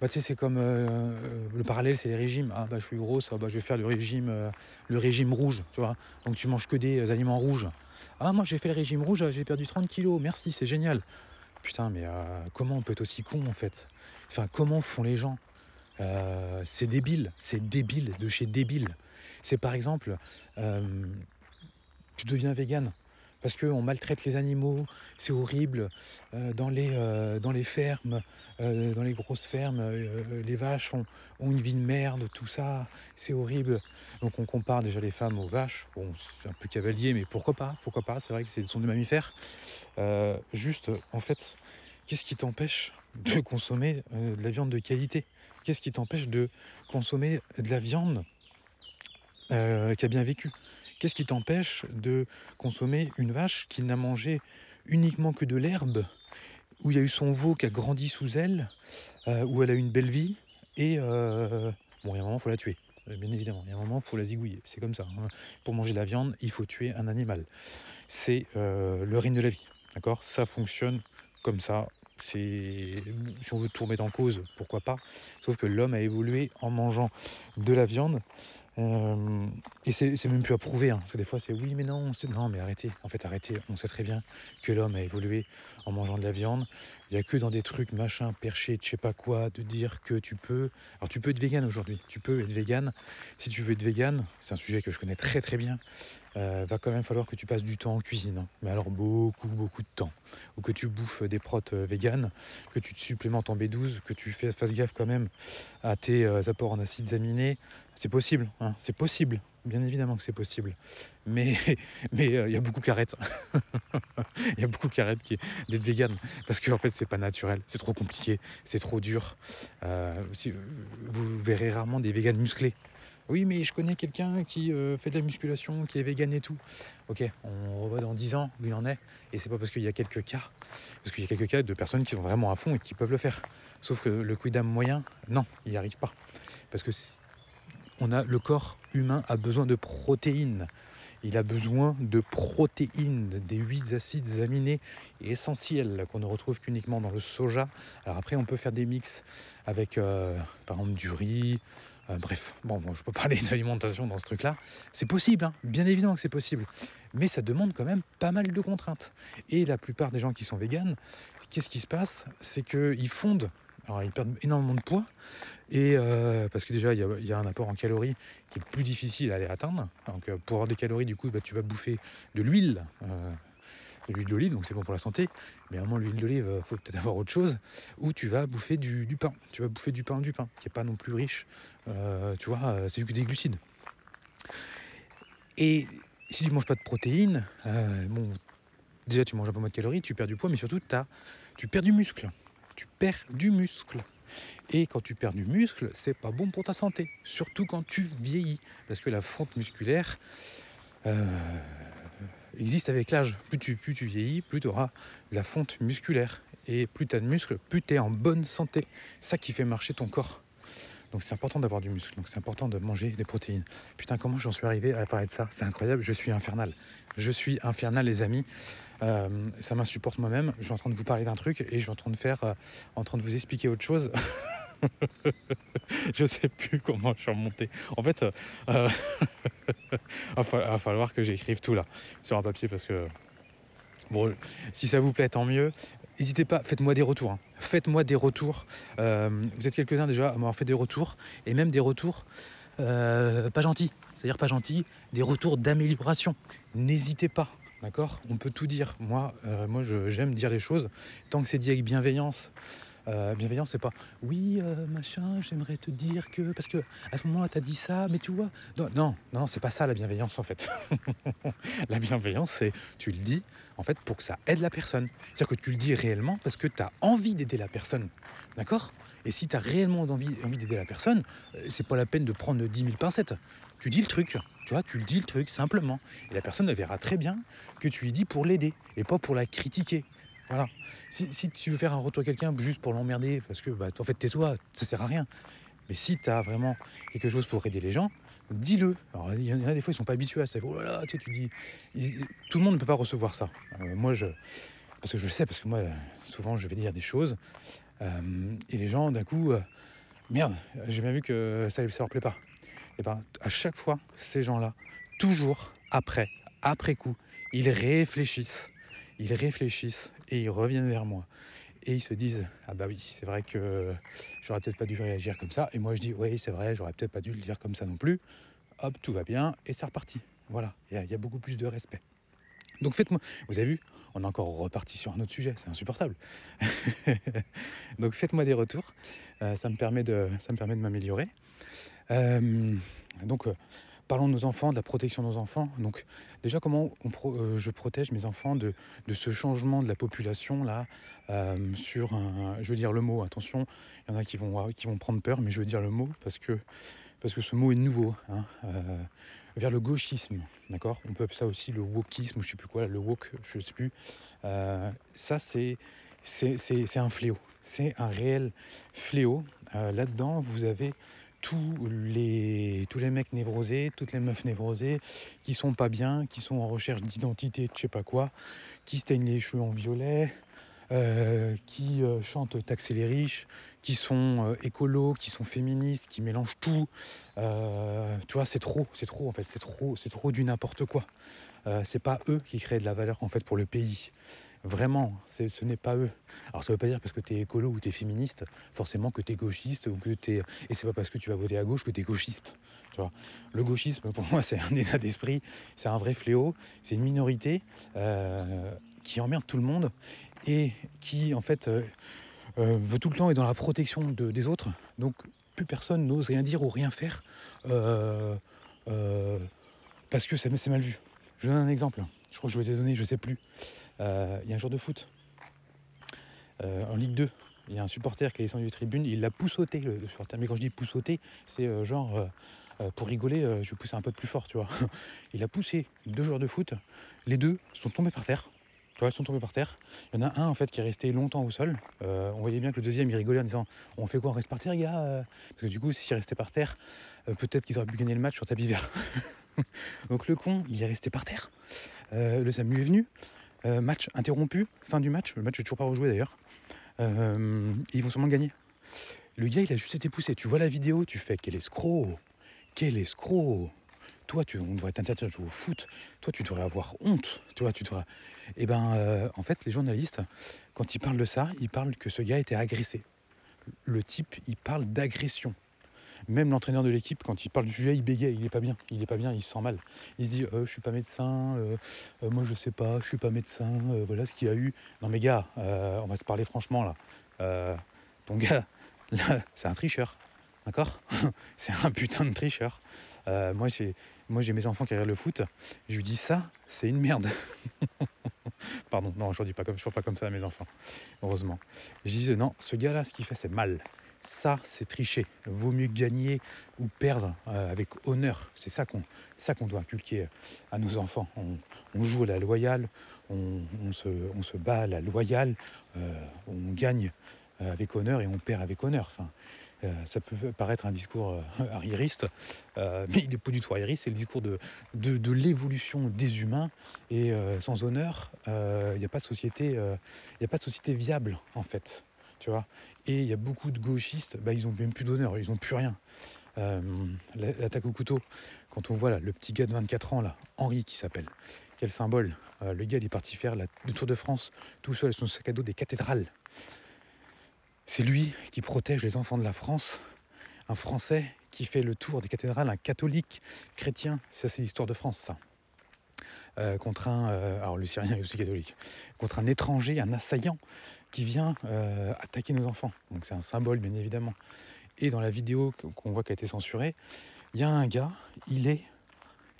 bah, c'est comme euh, le parallèle, c'est les régimes. Ah, bah, je suis grosse, bah, je vais faire le régime, le régime rouge, tu vois. Donc, tu manges que des aliments rouges. Ah, moi, j'ai fait le régime rouge, j'ai perdu 30 kilos, merci, c'est génial. Putain, mais comment on peut être aussi con, en fait? Enfin, comment font les gens? C'est débile, c'est débile, de chez débile. C'est par exemple, tu deviens vegan parce qu'on maltraite les animaux, c'est horrible. Euh, dans, les, euh, dans les fermes, euh, dans les grosses fermes, les vaches ont, une vie de merde, tout ça, c'est horrible. Donc on compare déjà les femmes aux vaches. Bon, c'est un peu cavalier, mais pourquoi pas Pourquoi pas C'est vrai que ce sont des mammifères. juste, en fait, qu'est-ce qui t'empêche de consommer de la viande de qualité? Qu'est-ce qui t'empêche de consommer de la viande qui a bien vécu? Qu'est-ce qui t'empêche de consommer une vache qui n'a mangé uniquement que de l'herbe, où il y a eu son veau qui a grandi sous elle, euh, où elle a eu une belle vie, et euh, bon, il y a un moment, il faut la tuer. Euh, bien évidemment, il y a un moment, il faut la zigouiller. C'est comme ça. Hein. Pour manger de la viande, il faut tuer un animal. C'est le règne de la vie. D'accord? Ça fonctionne comme ça. Si on veut tout remettre en cause, pourquoi pas? Sauf que l'homme a évolué en mangeant de la viande euh, et c'est même plus à prouver, hein, parce que des fois c'est oui, mais non, non, mais arrêtez, en fait arrêtez, on sait très bien que l'homme a évolué en mangeant de la viande. Il n'y a que dans des trucs machin, perché, je sais pas quoi, de dire que tu peux. Alors tu peux être vegan aujourd'hui, tu peux être vegan. Si tu veux être vegan, c'est un sujet que je connais très très bien, euh, va quand même falloir que tu passes du temps en cuisine, hein. mais alors beaucoup beaucoup de temps. Ou que tu bouffes des protes euh, vegan, que tu te supplémentes en B12, que tu fasses gaffe quand même à tes apports en acides aminés. C'est possible, hein, c'est possible. Bien évidemment que c'est possible. Mais euh, il y a beaucoup qui arrêtent. Il y a beaucoup qui arrêtent d'être vegan. Parce qu'en en fait, c'est pas naturel. C'est trop compliqué. C'est trop dur. Euh, vous verrez rarement des véganes musclés. Oui, mais je connais quelqu'un qui euh, fait de la musculation, qui est vegan et tout. Ok, on revoit dans 10 ans où il en est. Et c'est pas parce qu'il y a quelques cas. Parce qu'il y a quelques cas de personnes qui sont vraiment à fond et qui peuvent le faire. Sauf que le quidam moyen, non, il n'y arrive pas. Parce que on a, le corps humain a besoin de protéines. Il a besoin de protéines, des huit acides aminés essentiels qu'on ne retrouve qu'uniquement dans le soja. Alors après, on peut faire des mix avec, euh, par exemple, du riz. Euh, bref, bon, bon, je peux parler d'alimentation dans ce truc-là. C'est possible, hein. bien évidemment que c'est possible. Mais ça demande quand même pas mal de contraintes. Et la plupart des gens qui sont véganes, qu'est-ce qui se passe? C'est qu'ils fondent Alors ils perdent énormément de poids, et euh, parce que déjà il y, a un apport en calories qui est plus difficile à aller atteindre. Donc pour avoir des calories, du coup, bah, tu vas bouffer de l'huile. de l'huile d'olive, donc c'est bon pour la santé, mais à un moment l'huile d'olive, il faut peut-être avoir autre chose, ou tu vas bouffer du, pain, tu vas bouffer du pain, du pain, qui n'est pas non plus riche, tu vois, c'est que des glucides. Et si tu manges pas de protéines, bon, déjà tu manges un peu moins de calories, tu perds du poids, mais surtout tu perds du muscle. Tu perds du muscle. Et quand tu perds du muscle, c'est pas bon pour ta santé, surtout quand tu vieillis, parce que la fonte musculaire euh, existe avec l'âge. Plus tu, vieillis, plus tu auras la fonte musculaire. Et plus tu as de muscles, plus tu es en bonne santé. Ça qui fait marcher ton corps. Donc c'est important d'avoir du muscle, donc c'est important de manger des protéines. Putain, comment j'en suis arrivé à parler de ça? C'est incroyable, je suis infernal. Je suis infernal, les amis. Euh, ça m'insupporte moi-même. Je suis en train de vous parler d'un truc et je suis en train de faire, euh, en train de vous expliquer autre chose. je sais plus comment je suis remonté. En fait, euh, il va falloir que j'écrive tout là sur un papier parce que bon, si ça vous plaît, tant mieux. N'hésitez pas, faites-moi des retours. Hein. Faites-moi des retours. Euh, vous êtes quelques-uns déjà à m'avoir fait des retours, et même des retours euh, pas gentils. C'est-à-dire pas gentils, des retours d'amélioration. N'hésitez pas, d'accord? On peut tout dire. Moi, euh, moi j'aime dire les choses tant que c'est dit avec bienveillance. Euh, bienveillance, c'est pas oui, euh, machin, j'aimerais te dire que. Parce que à ce moment-là, t'as dit ça, mais tu vois. Non, non, non c'est pas ça la bienveillance en fait. la bienveillance, c'est tu le dis en fait pour que ça aide la personne. C'est-à-dire que tu le dis réellement parce que tu as envie d'aider la personne. D'accord? Et si tu as réellement envie, d'aider la personne, euh, c'est pas la peine de prendre 10 000 pincettes. Tu dis le truc, tu vois, tu le dis le truc simplement. Et la personne, verra très bien que tu lui dis pour l'aider et pas pour la critiquer. Voilà. Si, tu veux faire un retour à quelqu'un juste pour l'emmerder, parce que bah, en fait tais-toi, ça sert à rien. Mais si tu as vraiment quelque chose pour aider les gens, dis-le. Alors il y en a des fois ils sont pas habitués à ça. Oh tu, dis, tout le monde ne peut pas recevoir ça. Euh, moi je, parce que je le sais, parce que moi souvent je vais dire des choses euh, et les gens d'un coup, euh, merde, j'ai bien vu que ça, ça leur plaît pas. Et ben à chaque fois ces gens-là, toujours après, après coup, ils réfléchissent ils réfléchissent et ils reviennent vers moi. Et ils se disent Ah bah oui, c'est vrai que j'aurais peut-être pas dû réagir comme ça. Et moi je dis Oui, c'est vrai, j'aurais peut-être pas dû le dire comme ça non plus. Hop, tout va bien et c'est reparti. Voilà, il y, a beaucoup plus de respect. Donc faites-moi, vous avez vu, on est encore reparti sur un autre sujet, c'est insupportable. Donc faites-moi des retours, euh, ça me permet de, ça me permet de m'améliorer. Euh, donc euh, Parlons de nos enfants, de la protection de nos enfants. Donc déjà, comment euh, je protège mes enfants de, ce changement de la population là euh, sur un, je veux dire le mot. Attention, il y en a qui vont qui vont prendre peur, mais je veux dire le mot parce que parce que ce mot est nouveau. Hein, euh, vers le gauchisme, d'accord? On peut appeler ça aussi le wokisme, je sais plus quoi, le woke, je sais plus. ça c'est c'est un fléau. C'est un réel fléau. Là-dedans, vous avez tous les, tous les mecs névrosés, toutes les meufs névrosées, qui sont pas bien, qui sont en recherche d'identité, de je sais pas quoi, qui se les cheveux en violet, euh, qui euh, chantent taxer les riches, qui sont euh, écolos, qui sont féministes, qui mélangent tout. tu vois, c'est trop, c'est trop en fait, c'est trop, c'est trop du n'importe quoi. c'est pas eux qui créent de la valeur en fait pour le pays. Vraiment, ce n'est pas eux. Alors ça veut pas dire parce que tu es écolo ou tu es féministe, forcément que tu es gauchiste ou que tu es... Et c'est pas parce que tu vas voter à gauche que tu es gauchiste. Tu vois. Le gauchisme, pour moi, c'est un état d'esprit, c'est un vrai fléau, c'est une minorité qui emmerde tout le monde et qui, en fait, euh, euh, veut tout le temps être dans la protection de, des autres. Donc plus personne n'ose rien dire ou rien faire parce que c'est mal vu. Je donne un exemple. Je crois que je vais te donner, je ne sais plus. Euh, il y a un jour de foot euh, en Ligue 2. Il y a un supporter qui est descendu des tribunes, il l'a poussauté le, supporter. Mais quand je dis poussauté, c'est euh, genre pour rigoler, je vais pousser un peu plus fort, tu vois. Il a poussé deux joueurs de foot, les deux sont tombés par terre. Ils sont tombés par terre. Il y en a un en fait qui est resté longtemps au sol. on voyait bien que le deuxième il rigolait en disant On fait quoi On reste par terre, gars? Parce que du coup, s'il restait par terre, peut-être qu'ils auraient pu gagner le match sur tapis vert. Donc le con, il est resté par terre. le Samu est venu. Euh, match interrompu, fin du match. Le match n'est toujours pas rejoué d'ailleurs. Euh, ils vont sûrement gagner. Le gars, il a juste été poussé. Tu vois la vidéo, tu fais quel escroc Quel escroc Toi, tu, on devrait t'interdire de jouer au foot. Toi, tu devrais avoir honte. Tu vois, tu devrais. Eh ben, euh, en fait, les journalistes, quand ils parlent de ça, ils parlent que ce gars était agressé. le type, il parle d'agression. Même l'entraîneur de l'équipe, quand il parle du sujet, il bégaye, il est pas bien, il est pas bien, il se sent mal. Il se dit, euh, je suis pas médecin, euh, euh, moi je sais pas, je suis pas médecin, voilà ce qu'il y a eu. Non mais gars, on va se parler franchement là. ton gars, là, c'est un tricheur, d'accord? C'est un putain de tricheur. Moi, j'ai, moi j'ai mes enfants qui regardent le foot, je lui dis ça, c'est une merde. Pardon, non, je ne dis pas comme je pas comme ça à mes enfants, heureusement. Je disais non, ce gars-là, ce qu'il fait, c'est mal. Ça, c'est tricher. Vaut mieux gagner ou perdre euh, avec honneur. C'est ça qu'on doit inculquer à nos enfants. On, joue à la loyale, on, se, on, se, bat à la loyale, euh, on gagne euh, avec honneur et on perd avec honneur. Ça peut paraître un discours arriériste, mais il n'est pas du tout arriériste, c'est le discours de, de, l'évolution des humains. Et sans honneur, il n'y a pas de société, a pas de société viable en fait. Tu vois? Et il y a beaucoup de gauchistes, bah, ils n'ont même plus d'honneur, ils n'ont plus rien. Euh, l'attaque au couteau, quand on voit là, le petit gars de 24 ans, là, Henri qui s'appelle, quel symbole. Euh, le gars, il est parti faire le Tour de France tout seul, son sac à dos des cathédrales. C'est lui qui protège les enfants de la France, un Français qui fait le tour des cathédrales, un catholique chrétien. Ça, c'est l'histoire de France, ça. Euh, contre un, alors le Syrien est aussi catholique, contre un étranger, un assaillant qui vient euh, attaquer nos enfants. Donc c'est un symbole bien évidemment. Et dans la vidéo qu'on voit qui a été censurée, il y a un gars, il est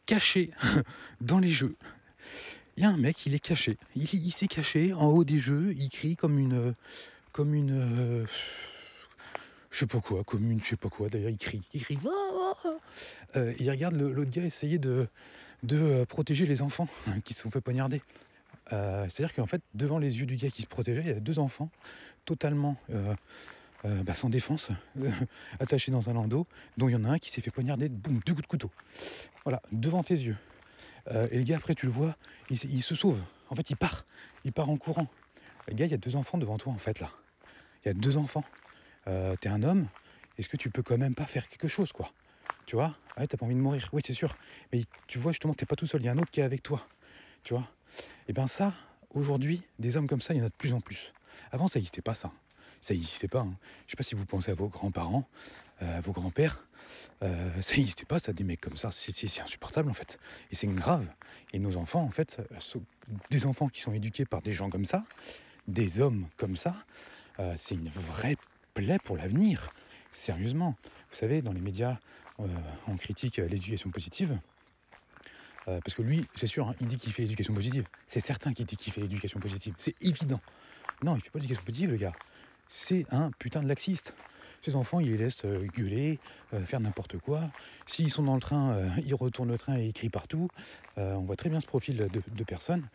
caché dans les jeux. Il y a un mec, il est caché. Il, s'est caché en haut des jeux, il crie comme une. Comme une. Euh, je sais pas quoi, comme une je sais pas quoi, d'ailleurs il crie. Il crie. Euh, il regarde l'autre gars essayer de, de protéger les enfants qui se sont fait poignarder. Euh, c'est-à-dire qu'en fait, devant les yeux du gars qui se protégeait, il y a deux enfants totalement euh, euh, bah, sans défense, attachés dans un landau, dont il y en a un qui s'est fait poignarder, boum, deux coups de couteau. Voilà, devant tes yeux. et le gars, après, tu le vois, il, se sauve. En fait, il part. Il part en courant. Le gars, il y a deux enfants devant toi, en fait, là. Il y a deux enfants. T'es un homme, est-ce que tu peux quand même pas faire quelque chose, quoi? Tu vois? Ouais, t'as pas envie de mourir. Oui, c'est sûr. Mais tu vois, justement, t'es pas tout seul. Il y a un autre qui est avec toi. Tu vois? Et eh bien ça, aujourd'hui, des hommes comme ça, il y en a de plus en plus. Avant, ça n'existait pas ça. Ça n'existait pas. Hein. Je sais pas si vous pensez à vos grands-parents, euh, à vos grands-pères. Euh, ça n'existait pas, ça, des mecs comme ça. C'est insupportable, en fait. Et c'est grave. Et nos enfants, en fait, euh, des enfants qui sont éduqués par des gens comme ça, des hommes comme ça, c'est une vraie plaie pour l'avenir. Sérieusement. Vous savez, dans les médias, on critique l'éducation positive. Euh, parce que lui, c'est sûr, hein, il dit qu'il fait l'éducation positive. C'est certain qu'il dit qu'il fait l'éducation positive. C'est évident. Non, il fait pas l'éducation positive, le gars. C'est un putain de laxiste. Ses enfants, il les laisse euh, gueuler, euh, faire n'importe quoi. S'ils sont dans le train, ils retournent le train et ils crient partout. on voit très bien ce profil de, personnes.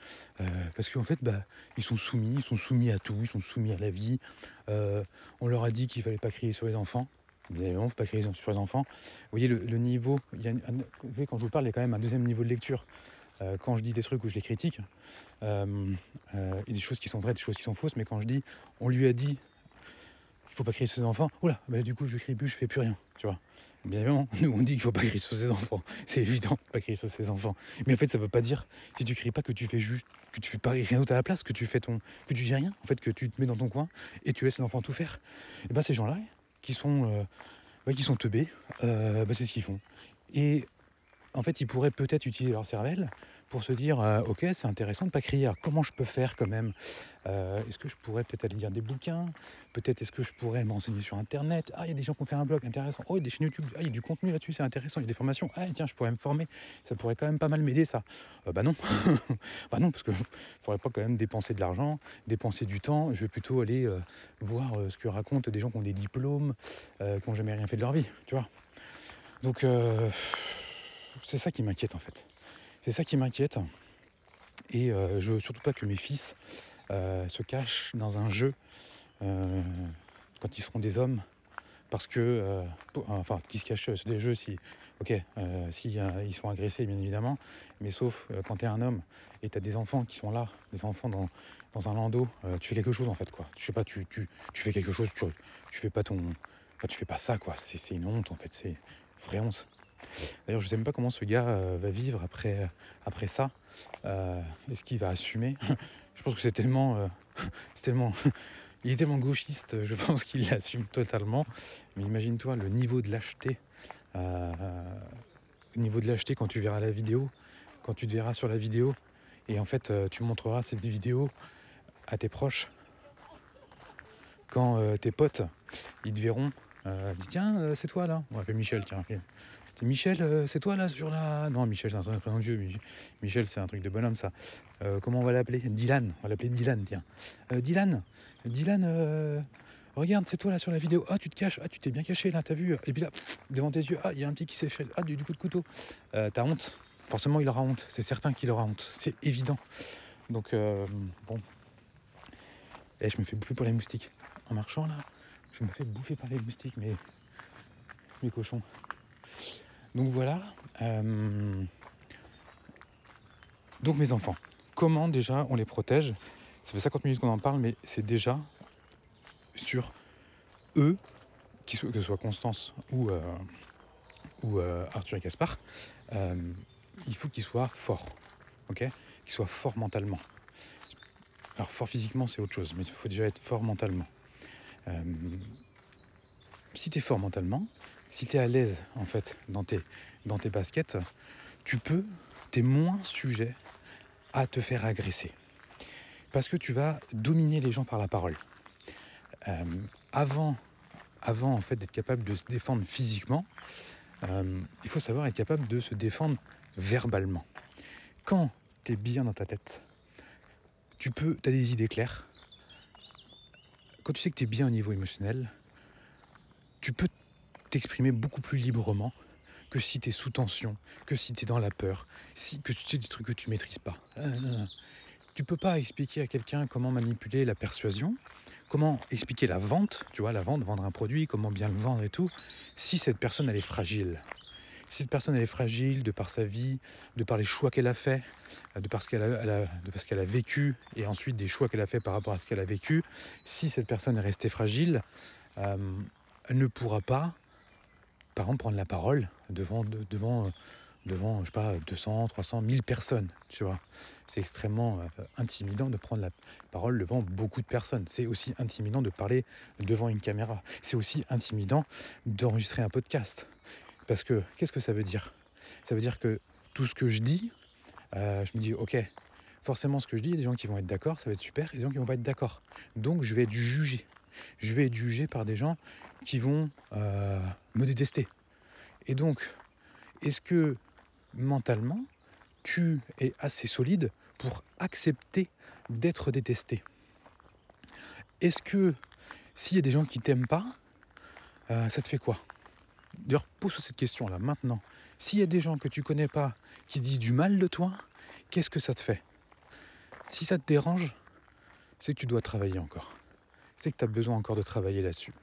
parce qu'en fait, bah, ils sont soumis, ils sont soumis à tout, ils sont soumis à la vie. on leur a dit qu'il fallait pas crier sur les enfants. Bien ne faut pas crier sur les enfants. Vous voyez, le, niveau, il quand je vous parle, il y a quand même un deuxième niveau de lecture. Euh, quand je dis des trucs où je les critique, euh, euh, il y a des choses qui sont vraies, des choses qui sont fausses, mais quand je dis, on lui a dit, il faut pas crier sur ses enfants, oula, bah, du coup je crie plus, je fais plus rien, tu vois. Bien évidemment, nous on dit qu'il faut pas crier sur ses enfants, c'est évident, pas crier sur ses enfants. Mais en fait, ça veut pas dire, si tu cries pas, que tu fais juste, que tu fais pas rien d'autre à la place, que tu fais ton, que tu dis rien, en fait, que tu te mets dans ton coin et tu laisses les enfants tout faire. Et ben ces gens-là, qui sont, euh, qui sont teubés, euh, bah, c'est ce qu'ils font. Et en fait, ils pourraient peut-être utiliser leur cervelle pour se dire euh, Ok, c'est intéressant de pas crier. comment je peux faire quand même euh, Est-ce que je pourrais peut-être aller lire des bouquins? Peut-être est-ce que je pourrais m'enseigner sur Internet? Ah, il y a des gens qui ont fait un blog intéressant. Oh, il y a des chaînes YouTube. Ah, il y a du contenu là-dessus, c'est intéressant. Il y a des formations. Ah, tiens, je pourrais me former. Ça pourrait quand même pas mal m'aider, ça. Euh, bah non. bah non, parce qu'il ne faudrait pas quand même dépenser de l'argent, dépenser du temps. Je vais plutôt aller voir ce que racontent des gens qui ont des diplômes, qui n'ont jamais rien fait de leur vie, tu vois. Donc, c'est ça qui m'inquiète en fait. C'est ça qui m'inquiète. Et euh, je veux surtout pas que mes fils euh, se cachent dans un jeu euh, quand ils seront des hommes. Parce que, enfin, qui se cachent sur des jeux si, ok, si ils sont agressés, bien évidemment, mais sauf quand tu es un homme et tu as des enfants qui sont là, des enfants dans, un landau, tu fais quelque chose en fait, quoi. Je sais pas, tu, tu, fais quelque chose, tu, tu fais pas ton. Enfin, tu fais pas ça, quoi. C'est une honte en fait, c'est vraie honte. D'ailleurs, je ne sais même pas comment ce gars euh, va vivre après, après ça. Euh, est-ce qu'il va assumer? Je pense que c'est tellement, euh, c'est tellement Il est tellement gauchiste, je pense qu'il l'assume totalement. Mais imagine-toi le niveau de lâcheté. Euh, niveau de lâcheté quand tu verras la vidéo, quand tu te verras sur la vidéo, et en fait euh, tu montreras cette vidéo à tes proches. Quand euh, tes potes, ils te verront, euh, dis tiens, c'est toi là. On va appeler Michel, tiens. Michel, c'est toi là sur la. Non, Michel, c'est un prénom de. Michel, c'est un truc de bonhomme, ça. comment on va l'appeler? Dylan. On va l'appeler Dylan, tiens. Dylan, Dylan, regarde, c'est toi là sur la vidéo. Ah, tu te caches. Ah, tu t'es bien caché là, t'as vu Et puis là, devant tes yeux, ah, il y a un petit qui s'est fait. Ah, du, coup de couteau. t'as honte? Forcément, il aura honte. C'est certain qu'il aura honte. C'est évident. Donc, bon. Et eh, je me fais bouffer par les moustiques. En marchant là, je me fais bouffer par les moustiques, mais. Les cochons. Donc voilà. Euh, donc mes enfants, comment déjà on les protège? Ça fait 50 minutes qu'on en parle, mais c'est déjà sur eux, que ce soit Constance ou, euh, euh, Arthur et Gaspard, il faut qu'ils soient forts, ok? Qu'ils soient forts mentalement. Alors fort physiquement c'est autre chose, mais il faut déjà être fort mentalement. si tu es fort mentalement, si tu es à l'aise en fait dans tes, baskets, tu peux, tu es moins sujet à te faire agresser. Parce que tu vas dominer les gens par la parole. Euh, avant, avant en fait d'être capable de se défendre physiquement, euh, il faut savoir être capable de se défendre verbalement. Quand tu es bien dans ta tête, tu peux, as des idées claires. Quand tu sais que tu es bien au niveau émotionnel, tu peux t'exprimer beaucoup plus librement que si tu es sous tension, que si tu es dans la peur, si, que tu des trucs que tu maîtrises pas. Euh, tu peux pas expliquer à quelqu'un comment manipuler la persuasion, comment expliquer la vente, tu vois, la vente, vendre un produit, comment bien le vendre et tout, si cette personne elle est fragile. Si cette personne elle est fragile de par sa vie, de par les choix qu'elle a fait, de par ce qu'elle a, qu'elle a vécu et ensuite des choix qu'elle a fait par rapport à ce qu'elle a vécu, si cette personne est restée fragile, euh, elle ne pourra pas par exemple, prendre la parole devant, devant, devant je sais pas, 200, 300, 1000 personnes, tu vois. C'est extrêmement euh, intimidant de prendre la parole devant beaucoup de personnes. C'est aussi intimidant de parler devant une caméra. C'est aussi intimidant d'enregistrer un podcast. Parce que, qu'est-ce que ça veut dire? Ça veut dire que tout ce que je dis, euh, je me dis, ok, forcément ce que je dis, il y a des gens qui vont être d'accord, ça va être super, et des gens qui vont pas être d'accord. Donc je vais être jugé je vais être jugé par des gens qui vont euh, me détester. Et donc, est-ce que mentalement, tu es assez solide pour accepter d'être détesté? Est-ce que s'il y a des gens qui t'aiment pas, euh, ça te fait quoi? D'ailleurs, pose cette question-là maintenant. S'il y a des gens que tu connais pas qui disent du mal de toi, qu'est-ce que ça te fait? Si ça te dérange, c'est que tu dois travailler encore c'est que tu as besoin encore de travailler là-dessus.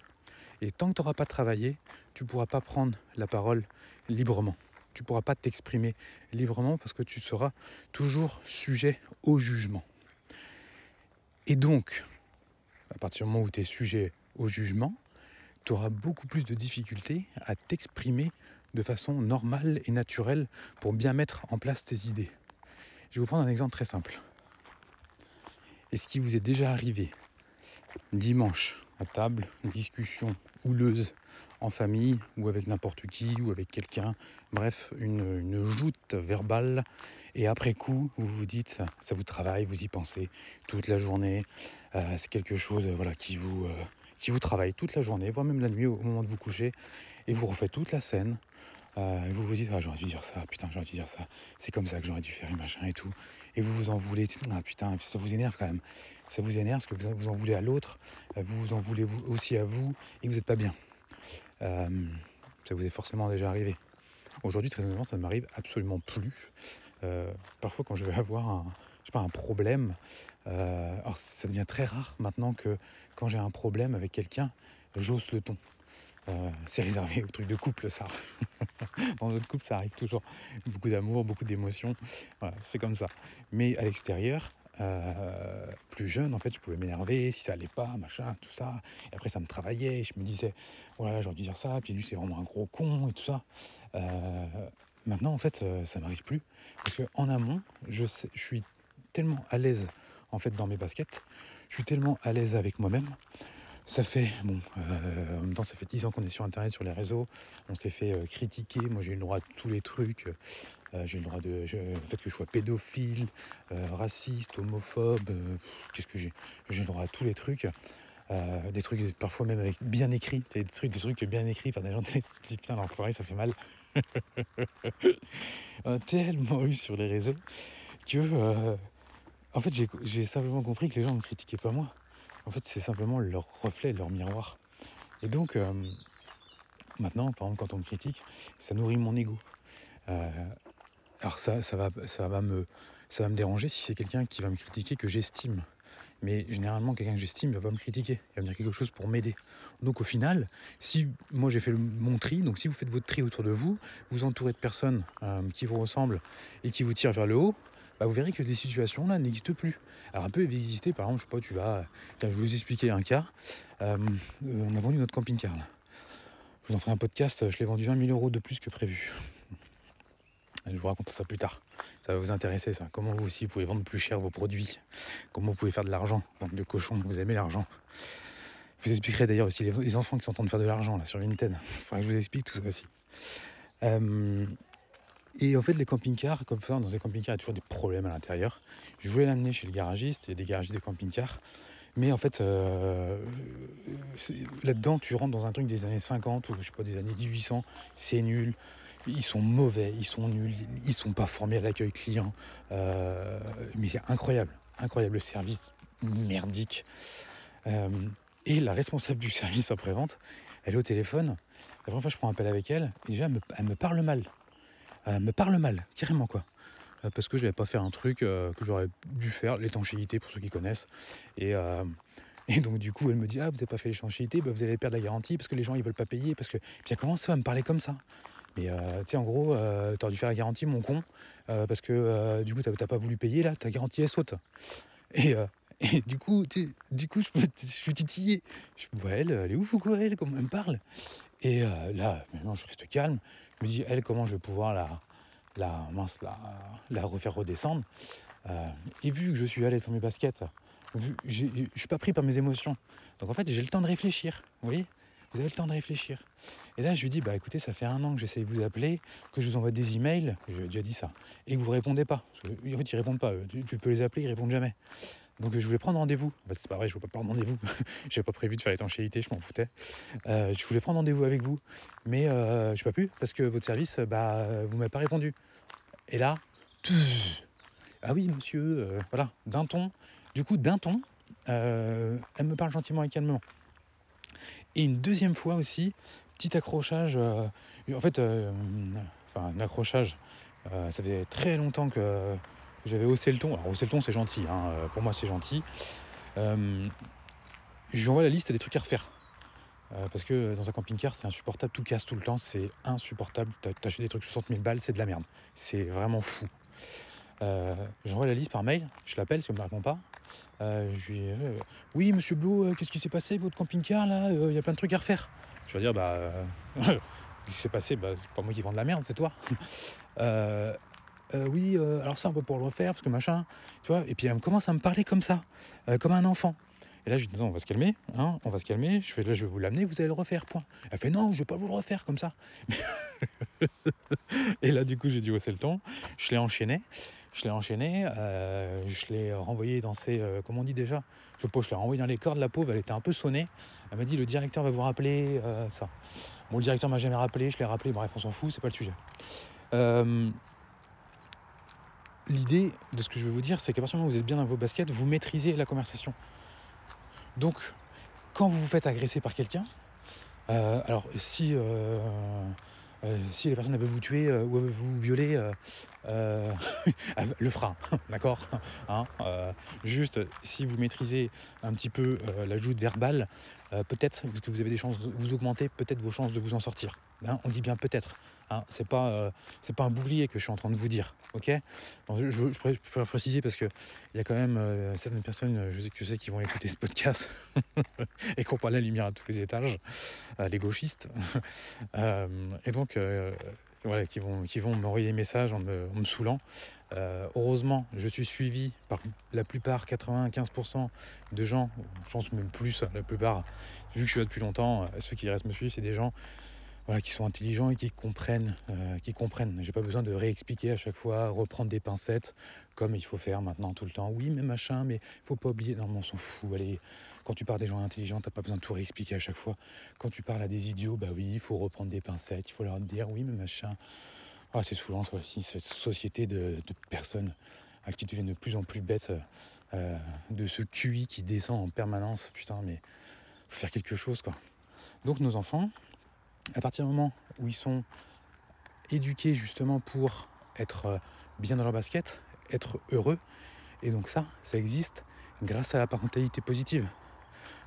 Et tant que tu n'auras pas travaillé, tu ne pourras pas prendre la parole librement. Tu ne pourras pas t'exprimer librement parce que tu seras toujours sujet au jugement. Et donc, à partir du moment où tu es sujet au jugement, tu auras beaucoup plus de difficultés à t'exprimer de façon normale et naturelle pour bien mettre en place tes idées. Je vais vous prendre un exemple très simple. Est-ce qu'il vous est déjà arrivé dimanche à table, discussion houleuse en famille ou avec n'importe qui ou avec quelqu'un, bref, une, joute verbale. Et après coup, vous vous dites, ça vous travaille, vous y pensez toute la journée. Euh, c'est quelque chose voilà, qui, vous, euh, qui vous travaille toute la journée, voire même la nuit au moment de vous coucher. Et vous refaites toute la scène. Euh, vous vous dites, ah, j'aurais dû dire ça, putain, j'aurais dû dire ça, c'est comme ça que j'aurais dû faire et machin et tout. Et vous vous en voulez, ah putain, ça vous énerve quand même. Ça vous énerve parce que vous vous en voulez à l'autre, euh, vous vous en voulez aussi à vous et vous n'êtes pas bien. Euh, ça vous est forcément déjà arrivé. Aujourd'hui, très honnêtement, ça ne m'arrive absolument plus. parfois, quand je vais avoir un, sais pas, un problème, alors ça devient très rare maintenant que quand j'ai un problème avec quelqu'un, j'ose le ton. Euh, c'est réservé au truc de couple, ça. Dans notre couple, ça arrive toujours. Beaucoup d'amour, beaucoup d'émotions. C'est comme ça. Mais à l'extérieur, euh, plus jeune, en fait, je pouvais m'énerver si ça allait pas, machin, tout ça. Après, ça me travaillait. Je me disais, voilà, j'aurais dû dire ça. Puis lui, c'est vraiment un gros con et tout ça. Euh, maintenant, en fait, ça m'arrive plus. Parce qu'en amont, je, je suis tellement à l'aise, en fait, dans mes baskets, je suis tellement à l'aise avec moi-même. Ça fait, bon, euh, en même temps, ça fait 10 ans qu'on est sur Internet, sur les réseaux. On s'est fait euh, critiquer. Moi, j'ai eu le droit de tous les trucs. Euh, j'ai eu le droit de. Le fait que je sois pédophile, raciste, homophobe. Qu'est-ce que j'ai J'ai le droit à tous les trucs. des trucs parfois même avec bien écrit, des trucs, des trucs bien écrits par des gens qui disent putain l'enfoiré ça fait mal. tellement eu sur les réseaux que en fait j'ai simplement compris que les gens ne critiquaient pas moi. En fait, c'est simplement leur reflet, leur miroir. Et donc, euh, maintenant, par exemple, quand on me critique, ça nourrit mon ego. Euh, alors ça, ça va, ça va me, ça va me déranger si c'est quelqu'un qui va me critiquer que j'estime. Mais généralement, quelqu'un que j'estime va pas me critiquer. Il va me dire quelque chose pour m'aider. Donc au final, si moi j'ai fait mon tri, donc si vous faites votre tri autour de vous, vous entourez de personnes euh, qui vous ressemblent et qui vous tirent vers le haut, bah, vous verrez que des situations là n'existent plus. Alors un peu exister, par exemple, je sais pas, tu vas. je vais vous expliquer un cas. Euh, on a vendu notre camping-car là. Je vous en ferai un podcast, je l'ai vendu 20 000 euros de plus que prévu. Je vous raconte ça plus tard. Ça va vous intéresser ça. Comment vous aussi pouvez vendre plus cher vos produits. Comment vous pouvez faire de l'argent. De cochons, vous aimez l'argent. Je vous expliquerai d'ailleurs aussi les, enfants qui sont en train de faire de l'argent là sur Vinted. Enfin, je vous explique tout ça aussi. Euh, et en fait, les camping-cars, comme ça, dans les camping-cars, il y a toujours des problèmes à l'intérieur. Je voulais l'amener chez le garagiste, il y a des garagistes de camping-cars. Mais en fait, euh, là-dedans, tu rentres dans un truc des années 50 ou je sais pas, des années 1800, c'est nul. Ils sont mauvais, ils sont nuls, ils sont pas formés à l'accueil client. Euh, mais c'est incroyable, incroyable le service merdique. Euh, et la responsable du service après-vente, elle est au téléphone. La première fois, je prends un appel avec elle, déjà, elle me parle mal. Euh, me parle mal, carrément quoi. Euh, parce que je n'avais pas fait un truc euh, que j'aurais dû faire, l'étanchéité pour ceux qui connaissent. Et, et donc du coup elle me dit ah vous n'avez pas fait l'étanchéité, bah, vous allez perdre la garantie parce que les gens ils veulent pas payer parce que puis elle commence à me parler comme ça. Mais tu sais en gros tu t'aurais dû faire la garantie mon con parce que du coup t'as pas voulu payer là ta garantie elle saute. Et, et du coup, du coup, je, suis titillé. Je me elle, elle est ouf ou quoi, elle, comment elle me parle? Et euh, là, maintenant, je reste calme. Je me dis, elle, comment je vais pouvoir la, la, mince, la, la refaire redescendre euh, Et vu que je suis allé sur mes baskets, je ne suis pas pris par mes émotions. Donc en fait, j'ai le temps de réfléchir. Vous voyez? Vous avez le temps de réfléchir. Et là, je lui dis, bah écoutez, ça fait un an que j'essaie de vous appeler, que je vous envoie des emails, j'ai déjà dit ça, et que vous ne répondez pas. en fait, ils répondent pas. Tu, tu peux les appeler, ils répondent jamais. Donc je voulais prendre rendez-vous. c'est pas vrai, je voulais pas prendre rendez-vous. J'avais pas prévu de faire l'étanchéité, je m'en foutais. Euh, je voulais prendre rendez-vous avec vous, mais euh, je n'ai pas pu parce que votre service, bah, vous m'avez pas répondu. Et là, ah oui, monsieur, euh, voilà, d'un ton. Du coup, d'un ton, elle me parle gentiment et calmement. Et une deuxième fois aussi, petit accrochage. en fait, enfin, un accrochage. ça faisait très longtemps que j'avais haussé le ton. Alors, le ton, c'est gentil. Hein. Euh, pour moi, c'est gentil. Euh, je lui envoie la liste des trucs à refaire. Euh, parce que dans un camping-car, c'est insupportable. Tout casse tout le temps. C'est insupportable. T'achètes des trucs 60 000 balles, c'est de la merde. C'est vraiment fou. J'envoie la liste par mail. Je l'appelle si elle ne me répond pas. je lui Oui, monsieur Blou, qu'est-ce qui s'est passé, votre camping-car là? Il y a plein de trucs à refaire. Je vais dire Bah. Qu'est-ce qui s'est passé? Bah, C'est pas moi qui vends de la merde, c'est toi. Euh, oui, euh, alors ça on peut pour le refaire parce que machin, tu vois. Et puis elle commence à me parler comme ça, euh, comme un enfant. Et là je dis non, on va se calmer, hein, on va se calmer. Je fais là je vais vous l'amener, vous allez le refaire, point. Elle fait non, je vais pas vous le refaire comme ça. et là du coup j'ai dit oh c'est le ton, je l'ai enchaîné, je l'ai enchaîné, je l'ai renvoyé dans ses, comment on dit déjà, je, je l'ai renvoyé dans les cordes, la pauvre, elle était un peu sonnée. Elle m'a dit le directeur va vous rappeler ça. Bon le directeur m'a jamais rappelé, je l'ai rappelé, bref on s'en fout, c'est pas le sujet l'idée de ce que je veux vous dire, c'est qu'à partir du moment où vous êtes bien dans vos baskets, vous maîtrisez la conversation. Donc, quand vous vous faites agresser par quelqu'un, euh, alors si, euh, euh, si la personne veut vous tuer ou vous violer, le fera, d'accord hein, Juste, si vous maîtrisez un petit peu la joute verbale, peut-être que vous avez des chances, vous augmentez peut-être vos chances de vous en sortir. Hein, on dit bien peut-être. Hein, c'est pas, euh, pas un bouclier que je suis en train de vous dire, ok? Je, je, préfère préciser parce que il y a quand même euh, certaines personnes, je sais, je sais qui vont écouter ce podcast et qui n'ont pas la lumière à tous les étages, euh, les gauchistes, et donc voilà, qui vont, qui vont m'envoyer des messages en me, saoulant. Euh, heureusement, je suis suivi par la plupart, 95% de gens, je pense même plus, la plupart, vu que je suis là depuis longtemps, euh, ceux qui restent me suivre, c'est des gens voilà, qui sont intelligents et qui comprennent. Euh, qui comprennent. J'ai pas besoin de réexpliquer à chaque fois, reprendre des pincettes comme il faut faire maintenant tout le temps. Oui, mais machin, mais faut pas oublier. Non, mais on s'en fout. Allez, quand tu parles des gens intelligents, t'as pas besoin de tout réexpliquer à chaque fois. Quand tu parles à des idiots, bah oui, il faut reprendre des pincettes, il faut leur dire oui, mais machin. Ah, c'est souvent ça aussi, cette société de, personnes à qui deviennent de plus en plus bêtes, euh, de ce QI qui descend en permanence. Putain, mais faut faire quelque chose quoi. Donc nos enfants, à partir du moment où ils sont éduqués justement pour être euh, bien dans leur basket, être heureux, et donc ça, ça existe grâce à la parentalité positive.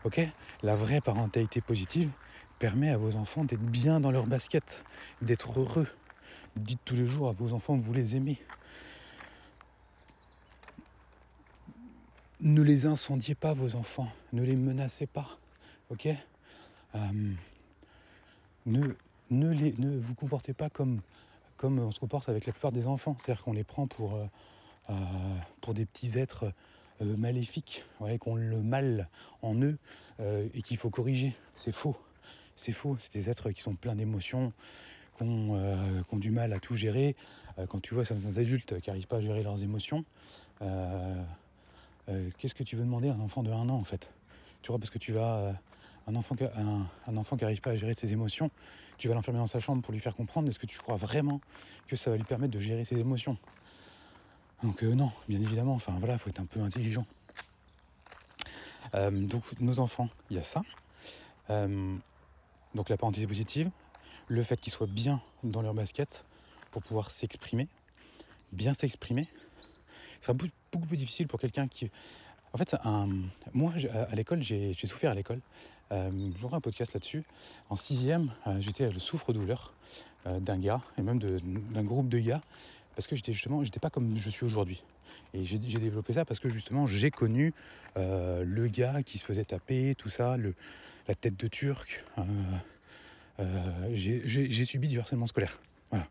Ok? La vraie parentalité positive permet à vos enfants d'être bien dans leur basket, d'être heureux. Dites tous les jours à vos enfants que vous les aimez. Ne les incendiez pas, vos enfants. Ne les menacez pas. Ok? Euh, ne, vous comportez pas comme, on se comporte avec la plupart des enfants. C'est-à-dire qu'on les prend pour, euh, euh, des petits êtres euh, maléfiques, ouais, qui ont le mal en eux et qu'il faut corriger. C'est faux. C'est faux. C'est des êtres qui sont pleins d'émotions, qui ont, qui ont, du mal à tout gérer. quand tu vois certains adultes qui n'arrivent pas à gérer leurs émotions, qu'est-ce que tu veux demander à un enfant de 1 an en fait? Tu vois, parce que tu vas un enfant, un, enfant qui n'arrive pas à gérer ses émotions, tu vas l'enfermer dans sa chambre pour lui faire comprendre, est-ce que tu crois vraiment que ça va lui permettre de gérer ses émotions Donc euh, non, bien évidemment, enfin voilà, il faut être un peu intelligent. Euh, donc nos enfants, il y a ça. Euh, donc la parentalité positive, le fait qu'ils soient bien dans leur basket pour pouvoir s'exprimer, bien s'exprimer. Ce sera beaucoup plus difficile pour quelqu'un qui en fait, moi, à l'école, j'ai souffert à l'école. Euh, J'aurai un podcast là-dessus. En sixième, euh, j'étais le souffre-douleur euh, d'un gars, et même d'un groupe de gars, parce que j'étais justement, j'étais pas comme je suis aujourd'hui. Et j'ai développé ça parce que justement, j'ai connu le gars qui se faisait taper, tout ça, la tête de turc. j'ai subi du harcèlement scolaire. Voilà.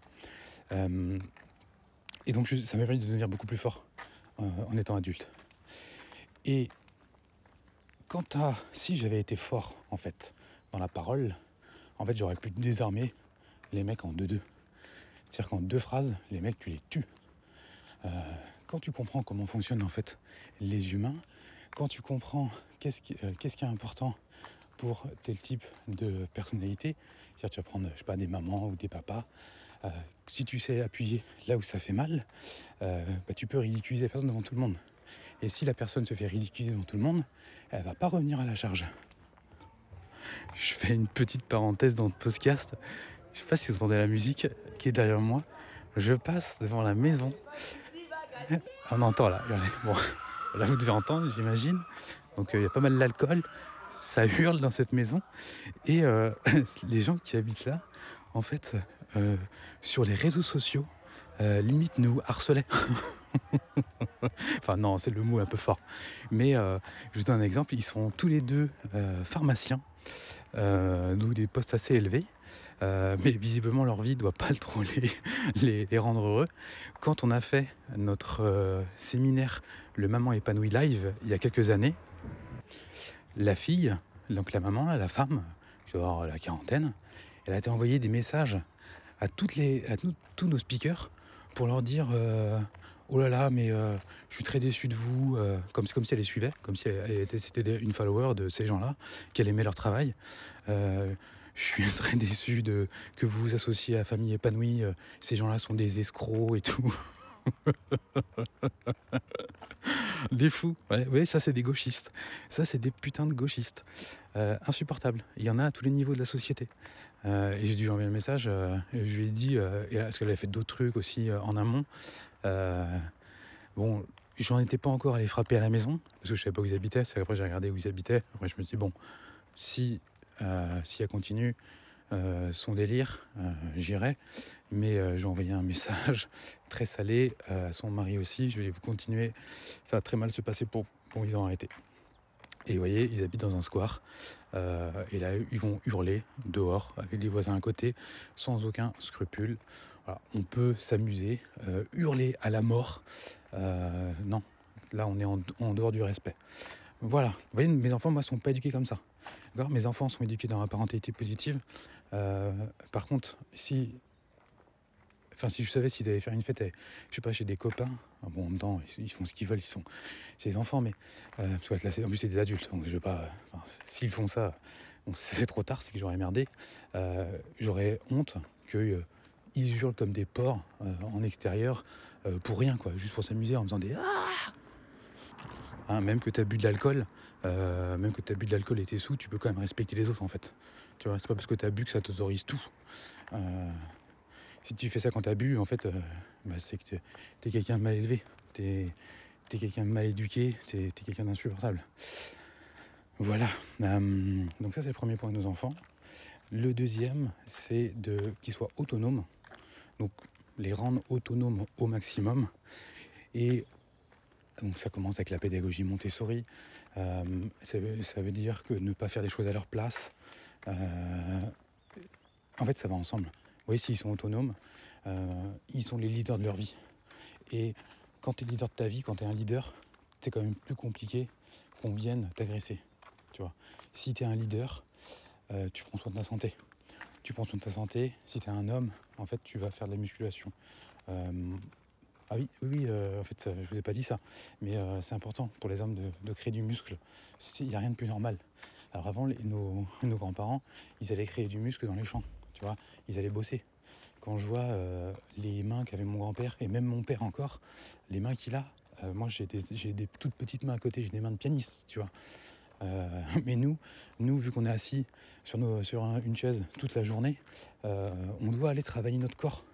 et donc, ça m'a permis de devenir beaucoup plus fort en étant adulte. Et quant à si j'avais été fort, en fait, dans la parole, en fait, j'aurais pu désarmer les mecs en deux-deux. C'est-à-dire qu'en deux phrases, les mecs, tu les tues. Euh, quand tu comprends comment fonctionnent en fait les humains, quand tu comprends qu'est-ce qui, euh, qu'est-ce qui est important pour tel type de personnalité, c'est-à-dire tu vas prendre, je sais pas, des mamans ou des papas, euh, si tu sais appuyer là où ça fait mal, bah, tu peux ridiculiser la personne devant tout le monde. Et si la personne se fait ridiculiser devant tout le monde, elle va pas revenir à la charge. Je fais une petite parenthèse dans le podcast. Je sais pas si vous entendez la musique qui est derrière moi. Je passe devant la maison. On entend là. Bon, là vous devez entendre, j'imagine. Donc euh, il y a pas mal d'alcool. Ça hurle dans cette maison. Et euh, les gens qui habitent là, en fait, euh, sur les réseaux sociaux, limite nous harcelaient. enfin non, c'est le mot un peu fort. Mais euh, je vous donne un exemple, ils sont tous les deux euh, pharmaciens, euh, d'où des postes assez élevés. mais visiblement leur vie ne doit pas trop les, les, rendre heureux. Quand on a fait notre séminaire Le Maman épanouie live il y a quelques années, la fille, donc la maman, la femme, qui doit avoir la quarantaine, elle a été envoyée des messages à, toutes les, à tous nos speakers pour leur dire oh là là, mais euh, je suis très déçu de vous, euh, comme, comme si elle les suivait, comme si c'était une follower de ces gens-là, qu'elle aimait leur travail. Euh, je suis très déçu de que vous vous associez à Famille Épanouie, ces gens-là sont des escrocs et tout. des fous, ouais, ça c'est des gauchistes. Ça c'est des putains de gauchistes. insupportables. Il y en a à tous les niveaux de la société. et j'ai dû envoyer un message, je lui ai dit, parce qu'elle avait fait d'autres trucs aussi en amont, euh, bon, j'en étais pas encore allé frapper à la maison, parce que je savais pas où ils habitaient. Après j'ai regardé où ils habitaient. Après je me suis dit, bon, si, euh, si elle continue euh, son délire, j'irai. Mais j'ai envoyé un message très salé à son mari aussi. Je vais vous continuer. Ça va très mal se passer pour vous. Bon, ils ont arrêté. Et vous voyez, ils habitent dans un square. Euh, et là, ils vont hurler dehors avec des voisins à côté, sans aucun scrupule. On peut s'amuser, euh, hurler à la mort. Euh, non, là, on est en, dehors du respect. Voilà. Vous voyez, mes enfants, moi, sont pas éduqués comme ça. Mes enfants sont éduqués dans la parentalité positive. par contre, si Enfin, si je savais s'ils allaient faire une fête, je sais pas, chez des copains, ah bon, en même temps, ils font ce qu'ils veulent, ils sont, c'est des enfants, mais euh, que en plus c'est des adultes, donc je veux pas. S'ils font ça, c'est trop tard, c'est que j'aurais merdé. Euh, j'aurais honte qu'ils euh, hurlent comme des porcs en extérieur pour rien, quoi, juste pour s'amuser en faisant des ah hein, même que tu as bu de l'alcool, même que tu as bu de l'alcool et t'es sous, tu peux quand même respecter les autres en fait. Tu vois, c'est pas parce que tu as bu que ça t'autorise tout si tu fais ça quand tu as bu, en fait, euh, bah, c'est que tu es, quelqu'un de mal élevé, tu es, quelqu'un de mal éduqué, tu es, quelqu'un d'insupportable. Voilà. Euh, donc ça, c'est le premier point de nos enfants. Le deuxième, c'est de qu'ils soient autonomes. Donc les rendre autonomes au maximum. Et donc ça commence avec la pédagogie Montessori. Euh, ça, veut, dire que ne pas faire les choses à leur place. en fait, ça va ensemble. Oui, s'ils sont autonomes, euh, ils sont les leaders de leur vie. Et quand tu es leader de ta vie, quand tu es un leader, c'est quand même plus compliqué qu'on vienne t'agresser. Tu vois. Si tu es un leader, euh, tu prends soin de ta santé. Tu prends soin de ta santé. Si tu es un homme, en fait, tu vas faire de la musculation. Euh, ah oui, oui, en fait, je vous ai pas dit ça, mais c'est important pour les hommes de, créer du muscle. Il n'y a rien de plus normal. Alors avant, nos grands-parents, ils allaient créer du muscle dans les champs tu vois, ils allaient bosser. Quand je vois euh, les mains qu'avait mon grand-père, et même mon père encore, les mains qu'il a, euh, moi j'ai des, toutes petites mains à côté, j'ai des mains de pianiste, tu vois. Euh, mais nous, nous, vu qu'on est assis sur, une chaise toute la journée, on doit aller travailler notre corps.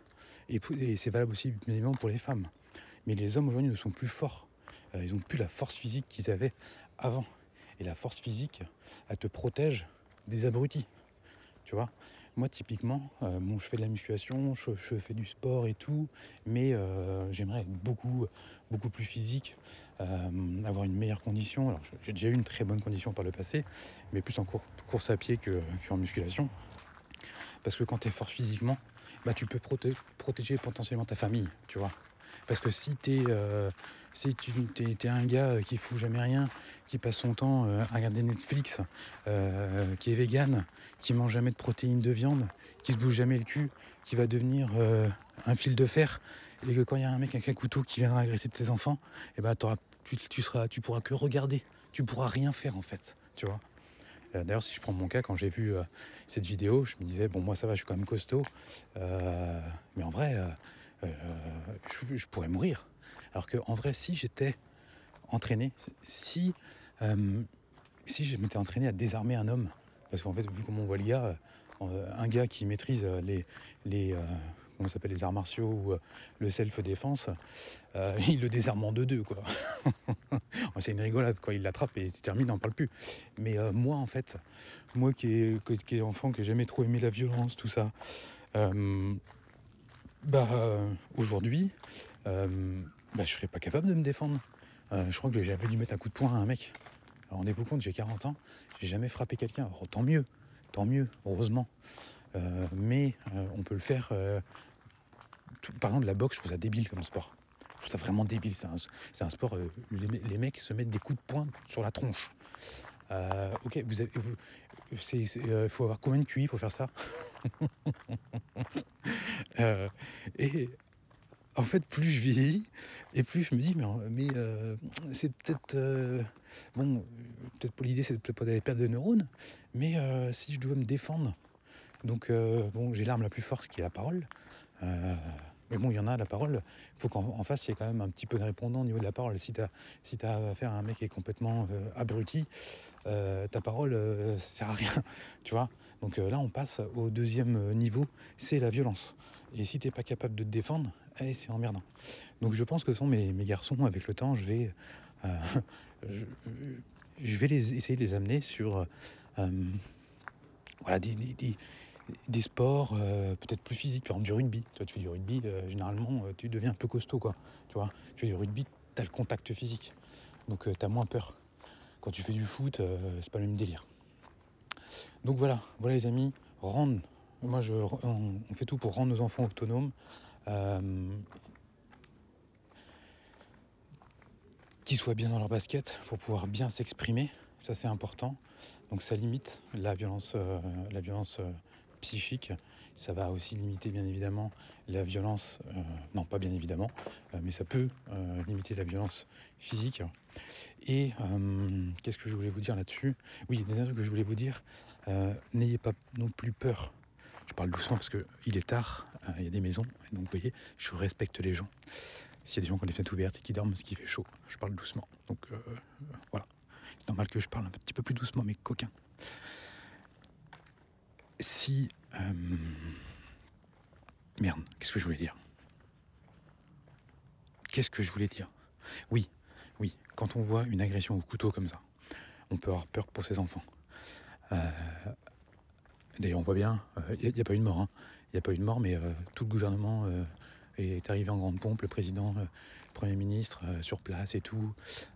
Et, c'est valable aussi évidemment pour les femmes. Mais les hommes aujourd'hui ne sont plus forts. ils n'ont plus la force physique qu'ils avaient avant. Et la force physique, elle te protège des abrutis. Tu vois? Moi, typiquement, euh, je fais de la musculation, je, fais du sport et tout, mais euh, j'aimerais être beaucoup, beaucoup plus physique, euh, avoir une meilleure condition. Alors, j'ai déjà eu une très bonne condition par le passé, mais plus en course à pied qu'en musculation. Parce que quand tu es fort physiquement, bah, tu peux protéger potentiellement ta famille, tu vois. Parce que si tu euh, si tu es, un gars qui fout jamais rien, qui passe son temps euh, à regarder Netflix, euh, qui est vegan, qui mange jamais de protéines de viande, qui se bouge jamais le cul, qui va devenir un fil de fer, et que quand il y a un mec avec un couteau qui vient agresser de tes enfants, eh ben tu, tu, seras, tu pourras que regarder, tu pourras rien faire en fait, tu vois. D'ailleurs, si je prends mon cas, quand j'ai vu cette vidéo, je me disais, bon, moi ça va, je suis quand même costaud. mais en vrai, euh, je, pourrais mourir. Alors qu'en vrai, si j'étais entraîné, si, euh, si je m'étais entraîné à désarmer un homme, parce qu'en fait, vu comment on voit l'IA, euh, un gars qui maîtrise les, les, les arts martiaux ou le self-défense, il le désarme en deux-deux, quoi. c'est une rigolade, quoi. Il l'attrape et c'est terminé, on n'en parle plus. Mais moi, en fait, moi qui est, qui enfant, qui n'ai jamais trop aimé la violence, tout ça, bah, euh, aujourd'hui, euh, bah, je serais pas capable de me défendre. Euh, je crois que j'ai jamais dû mettre un coup de poing à un mec. Rendez-vous compte, j'ai 40 ans, j'ai jamais frappé quelqu'un. tant mieux, tant mieux, heureusement. mais on peut le faire. par exemple, la boxe, je trouve ça débile comme sport. Je trouve ça vraiment débile. C'est un, sport. Les, les, mecs se mettent des coups de poing sur la tronche. ok, vous avez, il faut avoir combien de QI pour faire ça? Euh, et en fait, plus je vieillis, et plus je me dis, mais, mais euh, c'est peut-être. Euh, bon, peut-être l'idée, c'est pas d'aller perdre des neurones, mais si je dois me défendre, donc bon, j'ai l'arme la plus forte qui est la parole. mais bon, il y en a la parole. Il faut qu'en face, il y ait quand même un petit peu de répondant au niveau de la parole. Si tu as, affaire à un mec qui est complètement abruti, ta parole, ça sert à rien. Tu vois donc euh, là, on passe au deuxième euh, niveau, c'est la violence. Et si tu n'es pas capable de te défendre, eh, c'est emmerdant. Donc je pense que ce sont mes, garçons, avec le temps, je vais, euh, je, vais les, essayer de les amener sur voilà, des, sports peut-être plus physiques, par exemple du rugby. Toi, tu fais du rugby, généralement, tu deviens un peu costaud, quoi. Tu vois, fais du rugby, tu as le contact physique. Donc tu as moins peur quand tu fais du foot, c'est pas le même délire. Donc voilà, voilà les amis, rendre. Moi, je, on, fait tout pour rendre nos enfants autonomes. Qu'ils soient bien dans leur basket pour pouvoir bien s'exprimer, ça c'est important. Donc ça limite la violence, la violence psychique. Ça va aussi limiter bien évidemment la violence, euh, non pas bien évidemment, euh, mais ça peut euh, limiter la violence physique. Et qu'est-ce que je voulais vous dire là-dessus? Oui, des trucs que je voulais vous dire, n'ayez pas non plus peur. Je parle doucement parce qu'il est tard, il y a des maisons, donc vous voyez, je respecte les gens. S'il y a des gens qui ont les fenêtres ouvertes et qui dorment parce qu'il fait chaud, je parle doucement. Donc voilà, c'est normal que je parle un petit peu plus doucement, mais coquin si... Euh, merde, qu'est-ce que je voulais dire? Qu'est-ce que je voulais dire? Oui, oui, quand on voit une agression au couteau comme ça, on peut avoir peur pour ses enfants. Euh, d'ailleurs, on voit bien, il euh, n'y a, pas eu de mort. Il n'y a pas eu de mort, mais tout le gouvernement est arrivé en grande pompe, le président, le Premier ministre euh, sur place et tout,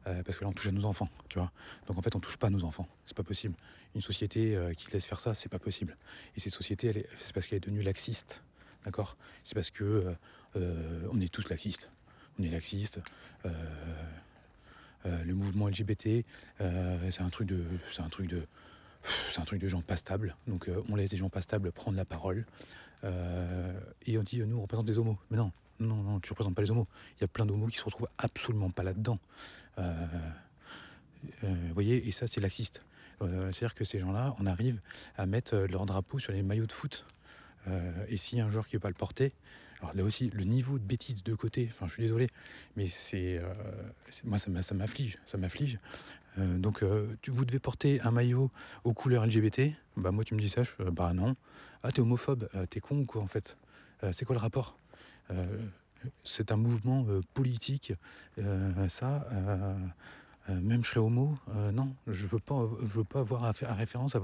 euh, parce que là on touche à nos enfants, tu vois. Donc en fait on touche pas à nos enfants, c'est pas possible. Une société euh, qui laisse faire ça, c'est pas possible. Et cette société, c'est parce qu'elle est devenue laxiste, d'accord? C'est parce que on est tous laxistes. On est laxistes. le mouvement LGBT, c'est un truc de, c'est un truc de, c'est un truc de gens pas stables. Donc on laisse des gens pas stables prendre la parole. Euh, et on dit, nous, on représente des homos. Mais non, non, non, tu ne représentes pas les homos. Il y a plein d'homos qui se retrouvent absolument pas là-dedans. Euh, euh, vous voyez, et ça, c'est laxiste. C'est-à-dire que ces gens-là, on arrive à mettre leur drapeau sur les maillots de foot. et si un joueur qui ne veut pas le porter, alors là aussi, le niveau de bêtise de côté, enfin je suis désolé, mais c'est moi ça m'afflige, ça m'afflige. Donc tu, vous devez porter un maillot aux couleurs LGBT, bah moi tu me dis ça, je, bah non. Ah, t'es homophobe, euh, t'es con ou quoi en fait? Euh, C'est quoi le rapport? Euh, C'est un mouvement politique, ça. même je serais homo, non, je veux veux pas avoir à faire référence à,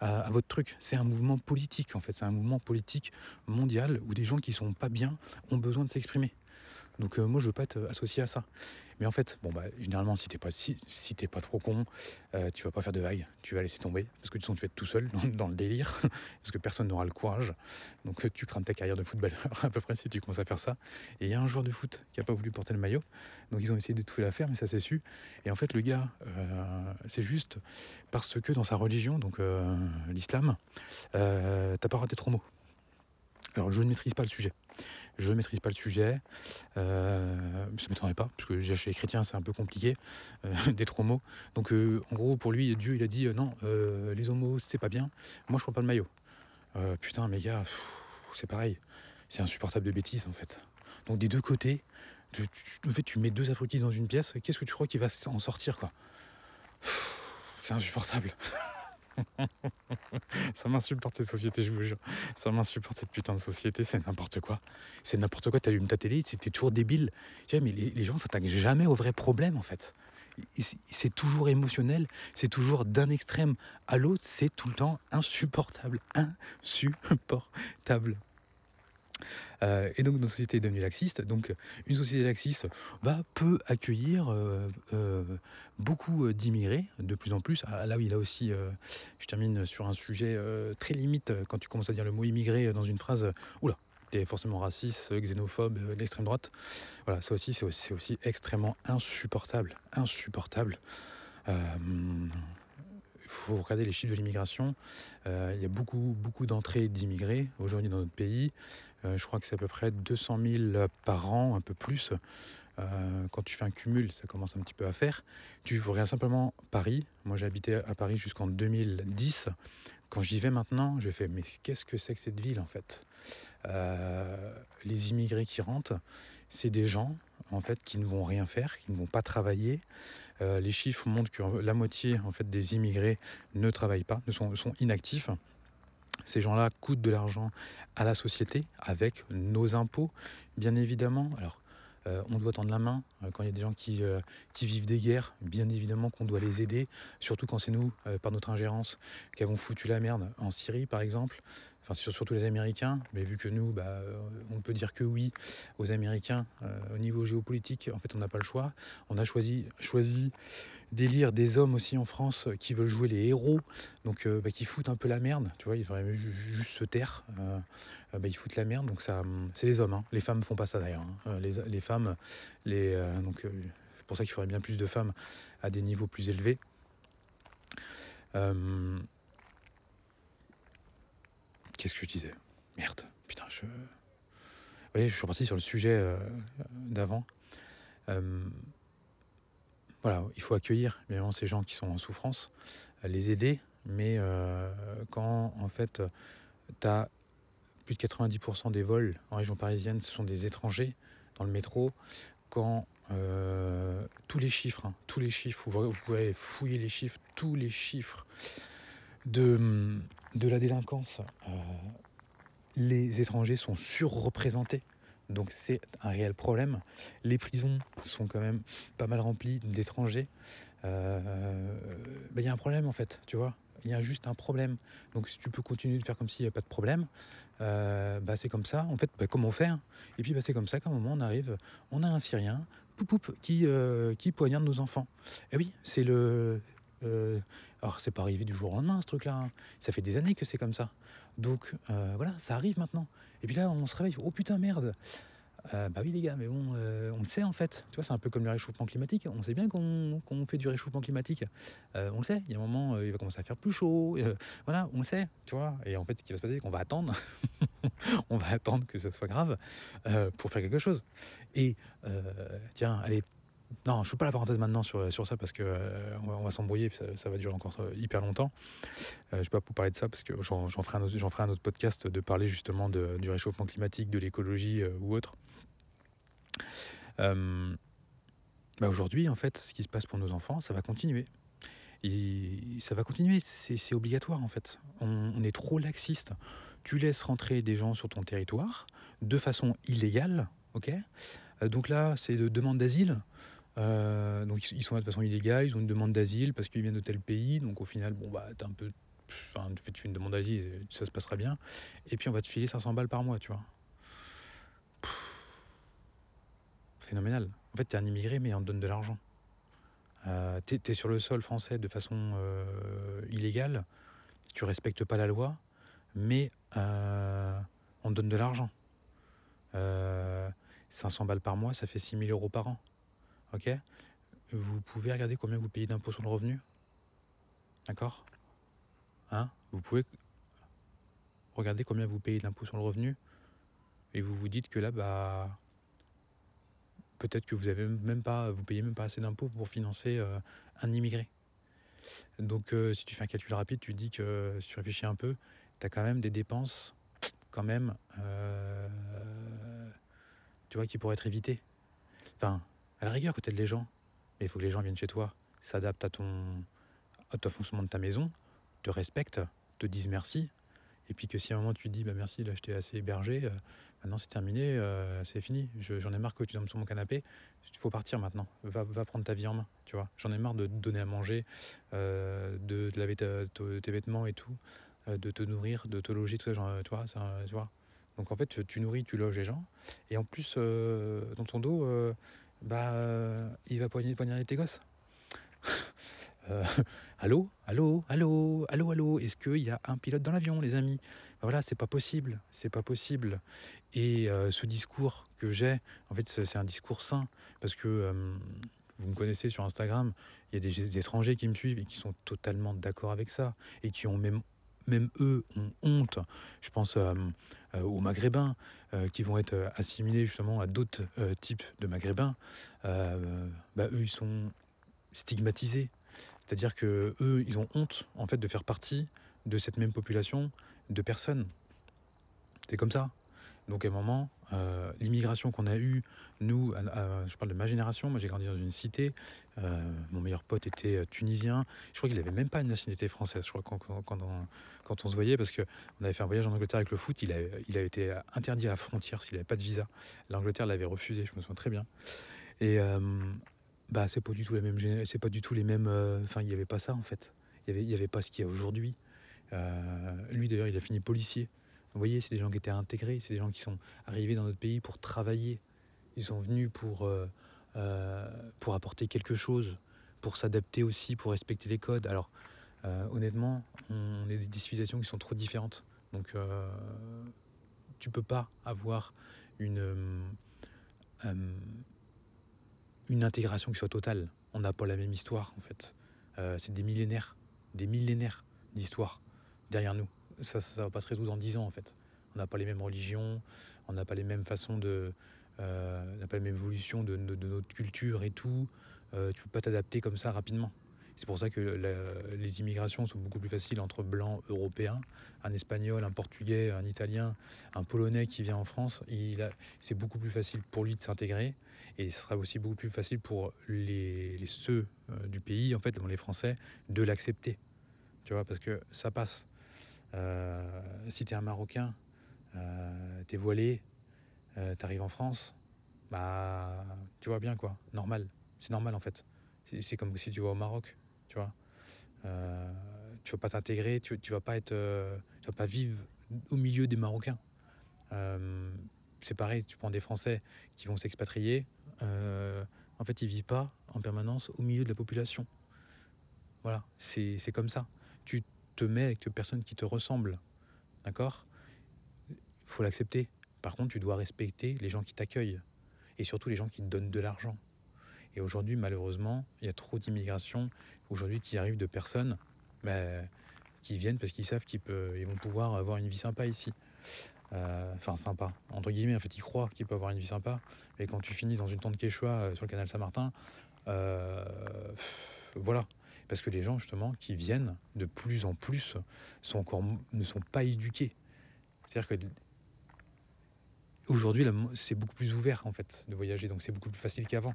à, votre truc. C'est un mouvement politique en fait, c'est un mouvement politique mondial où des gens qui sont pas bien ont besoin de s'exprimer. Donc moi je veux pas être associé à ça. Mais en fait, bon bah généralement si t'es pas pas trop con, euh, tu vas pas faire de vagues, tu vas laisser tomber parce que tu sens tu vas être tout seul dans, le délire parce que personne n'aura le courage. Donc tu crains ta carrière de footballeur à peu près si tu commences à faire ça. Et il y a un joueur de foot qui a pas voulu porter le maillot, donc ils ont essayé de tout l'affaire, mais ça s'est su. Et en fait le gars, euh, c'est juste parce que dans sa religion, donc euh, l'islam, t'as pas raté trop mots. Alors je ne maîtrise pas le sujet. Je ne maîtrise pas le sujet. Euh, ça ne m'étonnerait pas, parce que chez les chrétiens, c'est un peu compliqué, euh, d'être homo. Donc, euh, en gros, pour lui, Dieu, il a dit non, les homos, c'est pas bien. Moi, je prends pas le maillot. putain, mes gars, c'est pareil. C'est insupportable de bêtises, en fait. Donc, des deux côtés, tu, en fait, tu mets deux abrutis dans une pièce, qu'est-ce que tu crois qu'il va en sortir, quoi? C'est insupportable. ça m'insupporte cette société, je vous jure. Ça m'insupporte cette putain de société, c'est n'importe quoi. C'est n'importe quoi, t'allumes ta télé, c'était toujours débile. Tu vois, mais les, les gens s'attaquent jamais au vrai problème en fait. C'est toujours émotionnel, c'est toujours d'un extrême à l'autre, c'est tout le temps insupportable. Insupportable. Euh, et donc notre société est devenue laxiste. Donc une société laxiste bah, peut accueillir euh, euh, beaucoup d'immigrés de plus en plus. Ah, là où il a aussi, je termine sur un sujet très limite quand tu commences à dire le mot immigré dans une phrase. Oula, t'es forcément raciste, xénophobe, d'extrême droite. Voilà, ça aussi c'est aussi, extrêmement insupportable, insupportable faut regarder les chiffres de l'immigration. il y a beaucoup, beaucoup d'entrées d'immigrés aujourd'hui dans notre pays. Euh, je crois que c'est à peu près 200 000 par an, un peu plus. Euh, quand tu fais un cumul, ça commence un petit peu à faire. Tu regardes simplement Paris. Moi, j'ai habité à Paris jusqu'en 2010. Quand j'y vais maintenant, je fais mais qu'est-ce que c'est que cette ville en fait? Euh, Les immigrés qui rentrent, c'est des gens en fait qui ne vont rien faire, qui ne vont pas travailler. les chiffres montrent que la moitié en fait des immigrés ne travaillent pas, ne sont, sont inactifs. Ces gens-là coûtent de l'argent à la société avec nos impôts, bien évidemment. Alors, euh, on doit tendre la main euh, quand il y a des gens qui, euh, qui vivent des guerres, bien évidemment qu'on doit les aider, surtout quand c'est nous, par notre ingérence, qui avons foutu la merde en Syrie, par exemple. Enfin, surtout les Américains, mais vu que nous, bah, on peut dire que oui aux Américains au niveau géopolitique, en fait, on n'a pas le choix. On a choisi, choisi délire des hommes aussi en France qui veulent jouer les héros, donc bah, qui foutent un peu la merde, tu vois, ils devraient juste se taire, bah, ils foutent la merde, donc ça, c'est les hommes, hein. les femmes font pas ça d'ailleurs, hein. les, les, femmes, les, donc c'est pour ça qu'il faudrait bien plus de femmes à des niveaux plus élevés. Qu'est-ce que je disais? Merde, putain, je. Oui, je suis reparti sur le sujet euh, d'avant. Euh, voilà, il faut accueillir évidemment ces gens qui sont en souffrance, les aider, mais euh, quand en fait tu as plus de 90% des vols en région parisienne, ce sont des étrangers dans le métro, quand tous les chiffres, hein, tous les chiffres, vous, pouvez fouiller les chiffres, tous les chiffres de, de la délinquance les étrangers sont surreprésentés. Donc c'est un réel problème. Les prisons sont quand même pas mal remplies d'étrangers. Euh, bah, il y a un problème en fait, tu vois. Il y a juste un problème. Donc si tu peux continuer de faire comme s'il n'y avait pas de problème, euh, bah, c'est comme ça. En fait, bah, comment faire Et puis c'est comme ça qu'à un moment on arrive, on a un Syrien, qui, euh, qui poignarde nos enfants. Et oui, c'est le... alors c'est pas arrivé du jour au lendemain ce truc-là. Hein. Ça fait des années que c'est comme ça. Donc euh, voilà, ça arrive maintenant. Et puis là, on se réveille, oh putain, merde. Euh, bah oui les gars, mais bon, euh, on le sait en fait. Tu vois, c'est un peu comme le réchauffement climatique. On sait bien qu'on fait du réchauffement climatique. on le sait. Il y a un moment, il va commencer à faire plus chaud. voilà, on le sait. Tu vois. Et en fait, ce qui va se passer, c'est qu'on va attendre. on va attendre que ça soit grave pour faire quelque chose. Et tiens, allez, non, je ne fais pas la parenthèse maintenant sur, sur ça parce que euh, on va, s'embrouiller, ça, va durer encore euh, hyper longtemps. Euh, je ne vais pas vous parler de ça parce que j'en ferai, un autre, podcast de parler justement du réchauffement climatique, de l'écologie ou autre. Bah Aujourd'hui, en fait, ce qui se passe pour nos enfants, ça va continuer. Ça va continuer, c'est obligatoire en fait. On, on est trop laxiste. Tu laisses rentrer des gens sur ton territoire de façon illégale, ok? Donc là, c'est de demande d'asile. Euh, donc ils sont là de façon illégale, ils ont une demande d'asile parce qu'ils viennent de tel pays. Donc au final, bon bah t'es un peu, enfin tu fais une demande d'asile, ça se passera bien. Et puis on va te filer 500 balles par mois, tu vois. phénoménal. En fait, t'es un immigré, mais on te donne de l'argent. Euh, t'es es sur le sol français de façon euh, illégale, tu respectes pas la loi, mais euh, on te donne de l'argent. 500 balles par mois, ça fait 6000 euros par an. Ok. Vous pouvez regarder combien vous payez d'impôts sur le revenu? D'accord? Hein? Vous pouvez regarder combien vous payez d'impôts sur le revenu? Et vous vous dites que là, bah, peut-être que vous avez même pas, vous payez même pas assez d'impôts pour financer euh, un immigré. Donc, euh, si tu fais un calcul rapide, tu dis que si tu réfléchis un peu, tu as quand même des dépenses, quand même, euh, tu vois, qui pourraient être évitées. Enfin, la rigueur, côté les gens. Mais il faut que les gens viennent chez toi, s'adaptent à ton, fonctionnement de ta maison, te respectent, te disent merci. Et puis que si à un moment tu dis bah merci, là je t'ai assez hébergé, euh, maintenant c'est terminé, euh, c'est fini, j'en ai marre que tu dormes sur mon canapé, il faut partir maintenant, va, va, prendre ta vie en main, tu vois. J'en ai marre de te donner à manger, euh, de, laver tes vêtements et tout, de te nourrir, de te loger, tout ça, genre, tu vois, ça, tu vois. Donc en fait, tu nourris, tu loges les gens, et en plus, dans ton dos, bah, euh, il va poignarder tes gosses. euh, allô, allô, allô, allô, allô, est-ce qu'il y a un pilote dans l'avion, les amis? Voilà, c'est pas possible, c'est pas possible. Et euh, ce discours que j'ai, en fait, c'est un discours sain, parce que vous me connaissez sur Instagram, il y a des, des, étrangers qui me suivent et qui sont totalement d'accord avec ça, et qui ont même même eux ont honte. Je pense euh, euh, aux Maghrébins euh, qui vont être assimilés justement à d'autres types de Maghrébins. bah, eux, ils sont stigmatisés. C'est-à-dire que eux, ils ont honte en fait de faire partie de cette même population de personnes. C'est comme ça. Donc à un moment, euh, l'immigration qu'on a eue, nous, je parle de ma génération, moi j'ai grandi dans une cité, euh, mon meilleur pote était euh, tunisien, je crois qu'il n'avait même pas une nationalité française, je crois, quand, on, se voyait, parce qu'on avait fait un voyage en Angleterre avec le foot, il a, il a été interdit à la frontière s'il n'avait pas de visa. L'Angleterre l'avait refusé, je me souviens très bien. Et bah c'est pas du tout les mêmes, c'est pas du tout les mêmes, enfin il n'y avait pas ça en fait, il n'y avait, avait pas ce qu'il y a aujourd'hui. lui d'ailleurs il a fini policier. Vous voyez, c'est des gens qui étaient intégrés, c'est des gens qui sont arrivés dans notre pays pour travailler. Ils sont venus pour, euh, euh, pour apporter quelque chose, pour s'adapter aussi, pour respecter les codes. Alors, honnêtement, on est des civilisations qui sont trop différentes. Donc, tu peux pas avoir une, une intégration qui soit totale. On n'a pas la même histoire, en fait. c'est des millénaires, des millénaires d'histoire derrière nous. Ça, ça, va pas se résoudre en dix ans, en fait. On n'a pas les mêmes religions, on n'a pas les mêmes façons de, euh, n'a pas la même évolution de, notre culture et tout. Euh, tu peux pas t'adapter comme ça rapidement. C'est pour ça que les immigrations sont beaucoup plus faciles entre blancs européens, un espagnol, un portugais, un italien, un polonais qui vient en France. C'est beaucoup plus facile pour lui de s'intégrer et ce sera aussi beaucoup plus facile pour les, ceux euh, du pays, en fait, les Français, de l'accepter. Tu vois, parce que ça passe. Euh, si tu es un Marocain, euh, tu es voilé, euh, tu arrives en France, bah tu vois bien quoi, normal. C'est normal en fait. C'est comme si tu vas au Maroc, tu vois. Tu vas pas t'intégrer, tu, tu vas pas être, tu vas pas vivre au milieu des Marocains. c'est pareil, tu prends des Français qui vont s'expatrier, en fait ils vivent pas en permanence au milieu de la population. Voilà, c'est comme ça. Te mets avec personne qui te ressemble, d'accord? Il faut l'accepter. Par contre, tu dois respecter les gens qui t'accueillent et surtout les gens qui te donnent de l'argent. Et aujourd'hui, malheureusement, il y a trop d'immigration aujourd'hui qui arrivent de personnes bah, qui viennent parce qu'ils savent qu'ils vont pouvoir avoir une vie sympa ici. Euh, enfin, sympa, entre guillemets, en fait, ils croient qu'ils peuvent avoir une vie sympa. Mais quand tu finis dans une tente Quechua euh, sur le canal Saint-Martin, euh, voilà. Parce que les gens, justement, qui viennent de plus en plus sont encore, ne sont pas éduqués. C'est-à-dire que Aujourd'hui, c'est beaucoup plus ouvert en fait de voyager, donc c'est beaucoup plus facile qu'avant.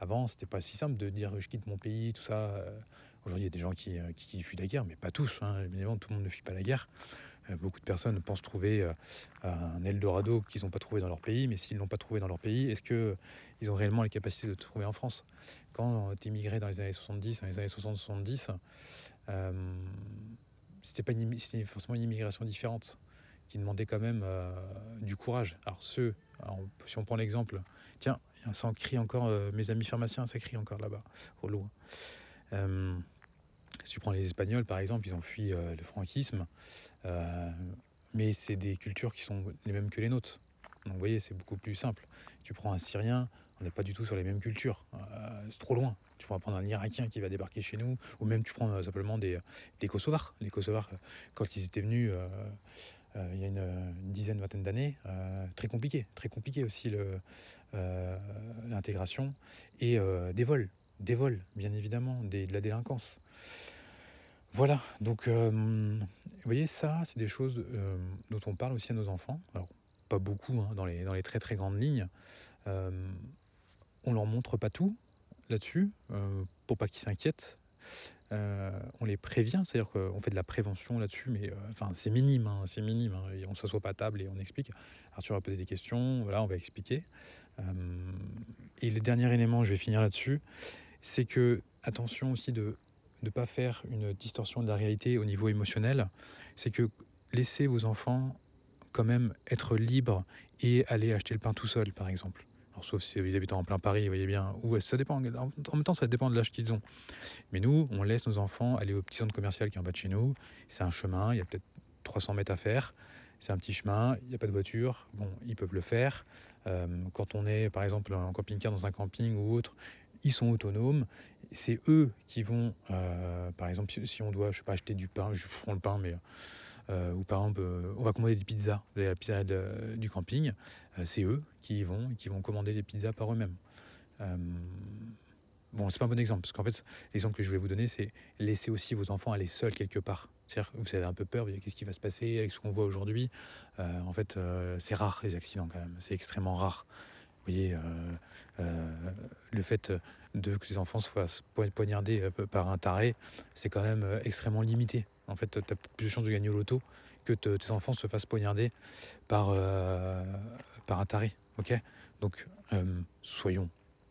Avant, c'était pas si simple de dire je quitte mon pays, tout ça. Euh, aujourd'hui, il y a des gens qui, euh, fuient la guerre, mais pas tous. Hein. Évidemment, tout le monde ne fuit pas la guerre. Euh, beaucoup de personnes pensent trouver un Eldorado qu'ils n'ont pas trouvé dans leur pays, mais s'ils l'ont pas trouvé dans leur pays, est-ce qu'ils ont réellement les capacités de le trouver en France? Quand tu émigré dans les années 70, dans les années 60-70, c'était pas forcément une immigration différente qui demandaient quand même euh, du courage. Alors ceux, si on prend l'exemple, tiens, ça crie encore, euh, mes amis pharmaciens, ça crie encore là-bas, au loin. Euh, si tu prends les Espagnols, par exemple, ils ont fui le franquisme, mais c'est des cultures qui sont les mêmes que les nôtres. Donc vous voyez, c'est beaucoup plus simple. Tu prends un Syrien, on n'est pas du tout sur les mêmes cultures. c'est trop loin. Tu pourras prendre un Irakien qui va débarquer chez nous, ou même tu prends simplement des, Kosovars. Les Kosovars, quand ils étaient venus euh, il y a une, dizaine, vingtaine d'années. Euh, très compliqué, très compliqué aussi euh, l'intégration. Et des vols, des vols, bien évidemment, de la délinquance. Voilà, donc vous voyez, ça, c'est des choses dont on parle aussi à nos enfants. Alors, pas beaucoup hein, dans, les, très très grandes lignes. on leur montre pas tout là-dessus, pour pas qu'ils s'inquiètent. Euh, on les prévient, c'est-à-dire qu'on fait de la prévention là-dessus, mais euh, enfin c'est minime, hein, c'est minime. Hein, on ne s'assoit pas à table et on explique. Arthur va poser des questions, voilà, on va expliquer. Euh, et le dernier élément, je vais finir là-dessus, c'est que attention aussi de ne pas faire une distorsion de la réalité au niveau émotionnel. C'est que laissez vos enfants quand même être libres et aller acheter le pain tout seul, par exemple sauf si ils habitent en plein Paris, vous voyez bien. Ou ça dépend. En même temps, ça dépend de l'âge qu'ils ont. Mais nous, on laisse nos enfants aller au petit centre commercial qui est en bas de chez nous. C'est un chemin, il y a peut-être 300 mètres à faire. C'est un petit chemin, il n'y a pas de voiture. Bon, ils peuvent le faire. Euh, quand on est, par exemple, en camping-car dans un camping ou autre, ils sont autonomes. C'est eux qui vont, euh, par exemple, si, on doit, je sais pas, acheter du pain, je prends le pain, mais euh, ou par exemple, on va commander des pizzas, la pizza du camping, c'est eux qui vont qui vont commander des pizzas par eux-mêmes. Euh, bon, c'est pas un bon exemple, parce qu'en fait, l'exemple que je voulais vous donner, c'est laisser aussi vos enfants aller seuls quelque part. C'est-à-dire vous avez un peu peur, qu'est-ce qui va se passer avec ce qu'on voit aujourd'hui? Euh, en fait, euh, c'est rare les accidents quand même, c'est extrêmement rare. Vous voyez, le fait que les enfants se fassent poignarder par un taré, c'est quand même extrêmement limité. En fait, tu as plus de chances de gagner au loto que tes enfants se fassent poignarder par, par un taré. Donc, euh, soyons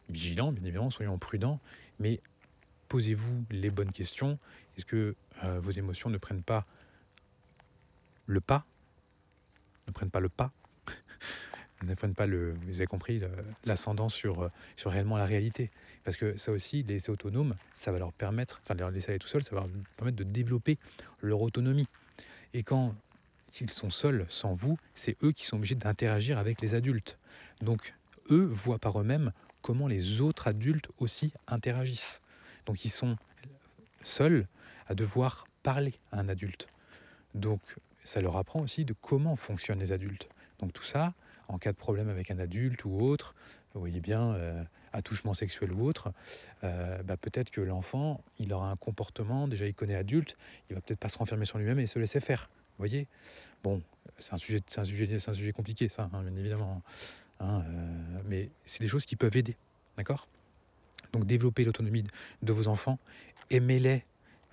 vigilants, bien évidemment, soyons prudents, mais posez-vous les bonnes questions. Est-ce que euh, vos émotions ne prennent pas le pas? Ne prennent pas le pas? ne prennent pas le, vous avez compris, l'ascendant sur, sur réellement la réalité. Parce que ça aussi, les autonomes, ça va leur permettre, enfin les laisser aller tout seuls, ça va leur permettre de développer leur autonomie. Et quand ils sont seuls, sans vous, c'est eux qui sont obligés d'interagir avec les adultes. Donc eux voient par eux-mêmes comment les autres adultes aussi interagissent. Donc ils sont seuls à devoir parler à un adulte. Donc ça leur apprend aussi de comment fonctionnent les adultes. Donc tout ça, en cas de problème avec un adulte ou autre, vous voyez bien, euh, attouchement sexuel ou autre, euh, bah, peut-être que l'enfant, il aura un comportement, déjà il connaît adulte, il va peut-être pas se renfermer sur lui-même et se laisser faire. Voyez Bon, c'est un sujet, un un sujet compliqué, ça, hein, bien évidemment. Hein, euh, mais c'est des choses qui peuvent aider, d'accord? Donc développer l'autonomie de vos enfants, aimez-les.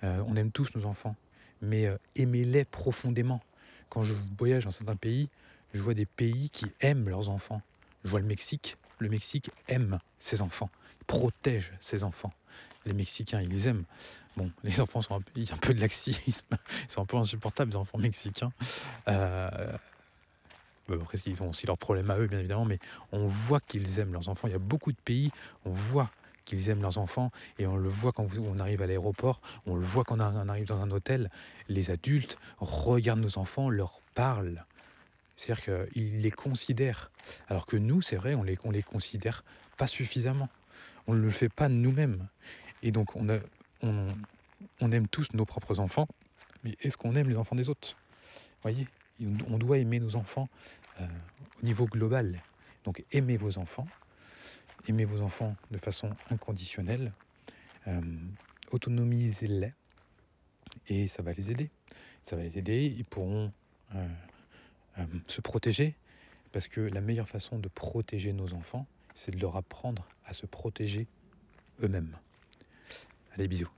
on aime tous nos enfants, mais aimez-les profondément. Quand je voyage dans certains pays, je vois des pays qui aiment leurs enfants. Je vois le Mexique. Le Mexique aime ses enfants, protège ses enfants. Les Mexicains, ils les aiment. Bon, les enfants sont un peu, il y a un peu de laxisme, ils sont un peu insupportables, les enfants mexicains. Euh, après, ils ont aussi leurs problèmes à eux, bien évidemment, mais on voit qu'ils aiment leurs enfants. Il y a beaucoup de pays, on voit qu'ils aiment leurs enfants et on le voit quand on arrive à l'aéroport, on le voit quand on arrive dans un hôtel. Les adultes regardent nos enfants, leur parlent, c'est-à-dire qu'ils les considèrent. Alors que nous, c'est vrai, on les, les considère pas suffisamment. On ne le fait pas nous-mêmes. Et donc, on, aime tous nos propres enfants, mais est-ce qu'on aime les enfants des autres? Voyez On doit aimer nos enfants euh, au niveau global. Donc, aimez vos enfants. Aimez vos enfants de façon inconditionnelle. Euh, autonomisez-les. Et ça va les aider. Ça va les aider. Ils pourront... Euh, euh, se protéger, parce que la meilleure façon de protéger nos enfants, c'est de leur apprendre à se protéger eux-mêmes. Allez, bisous.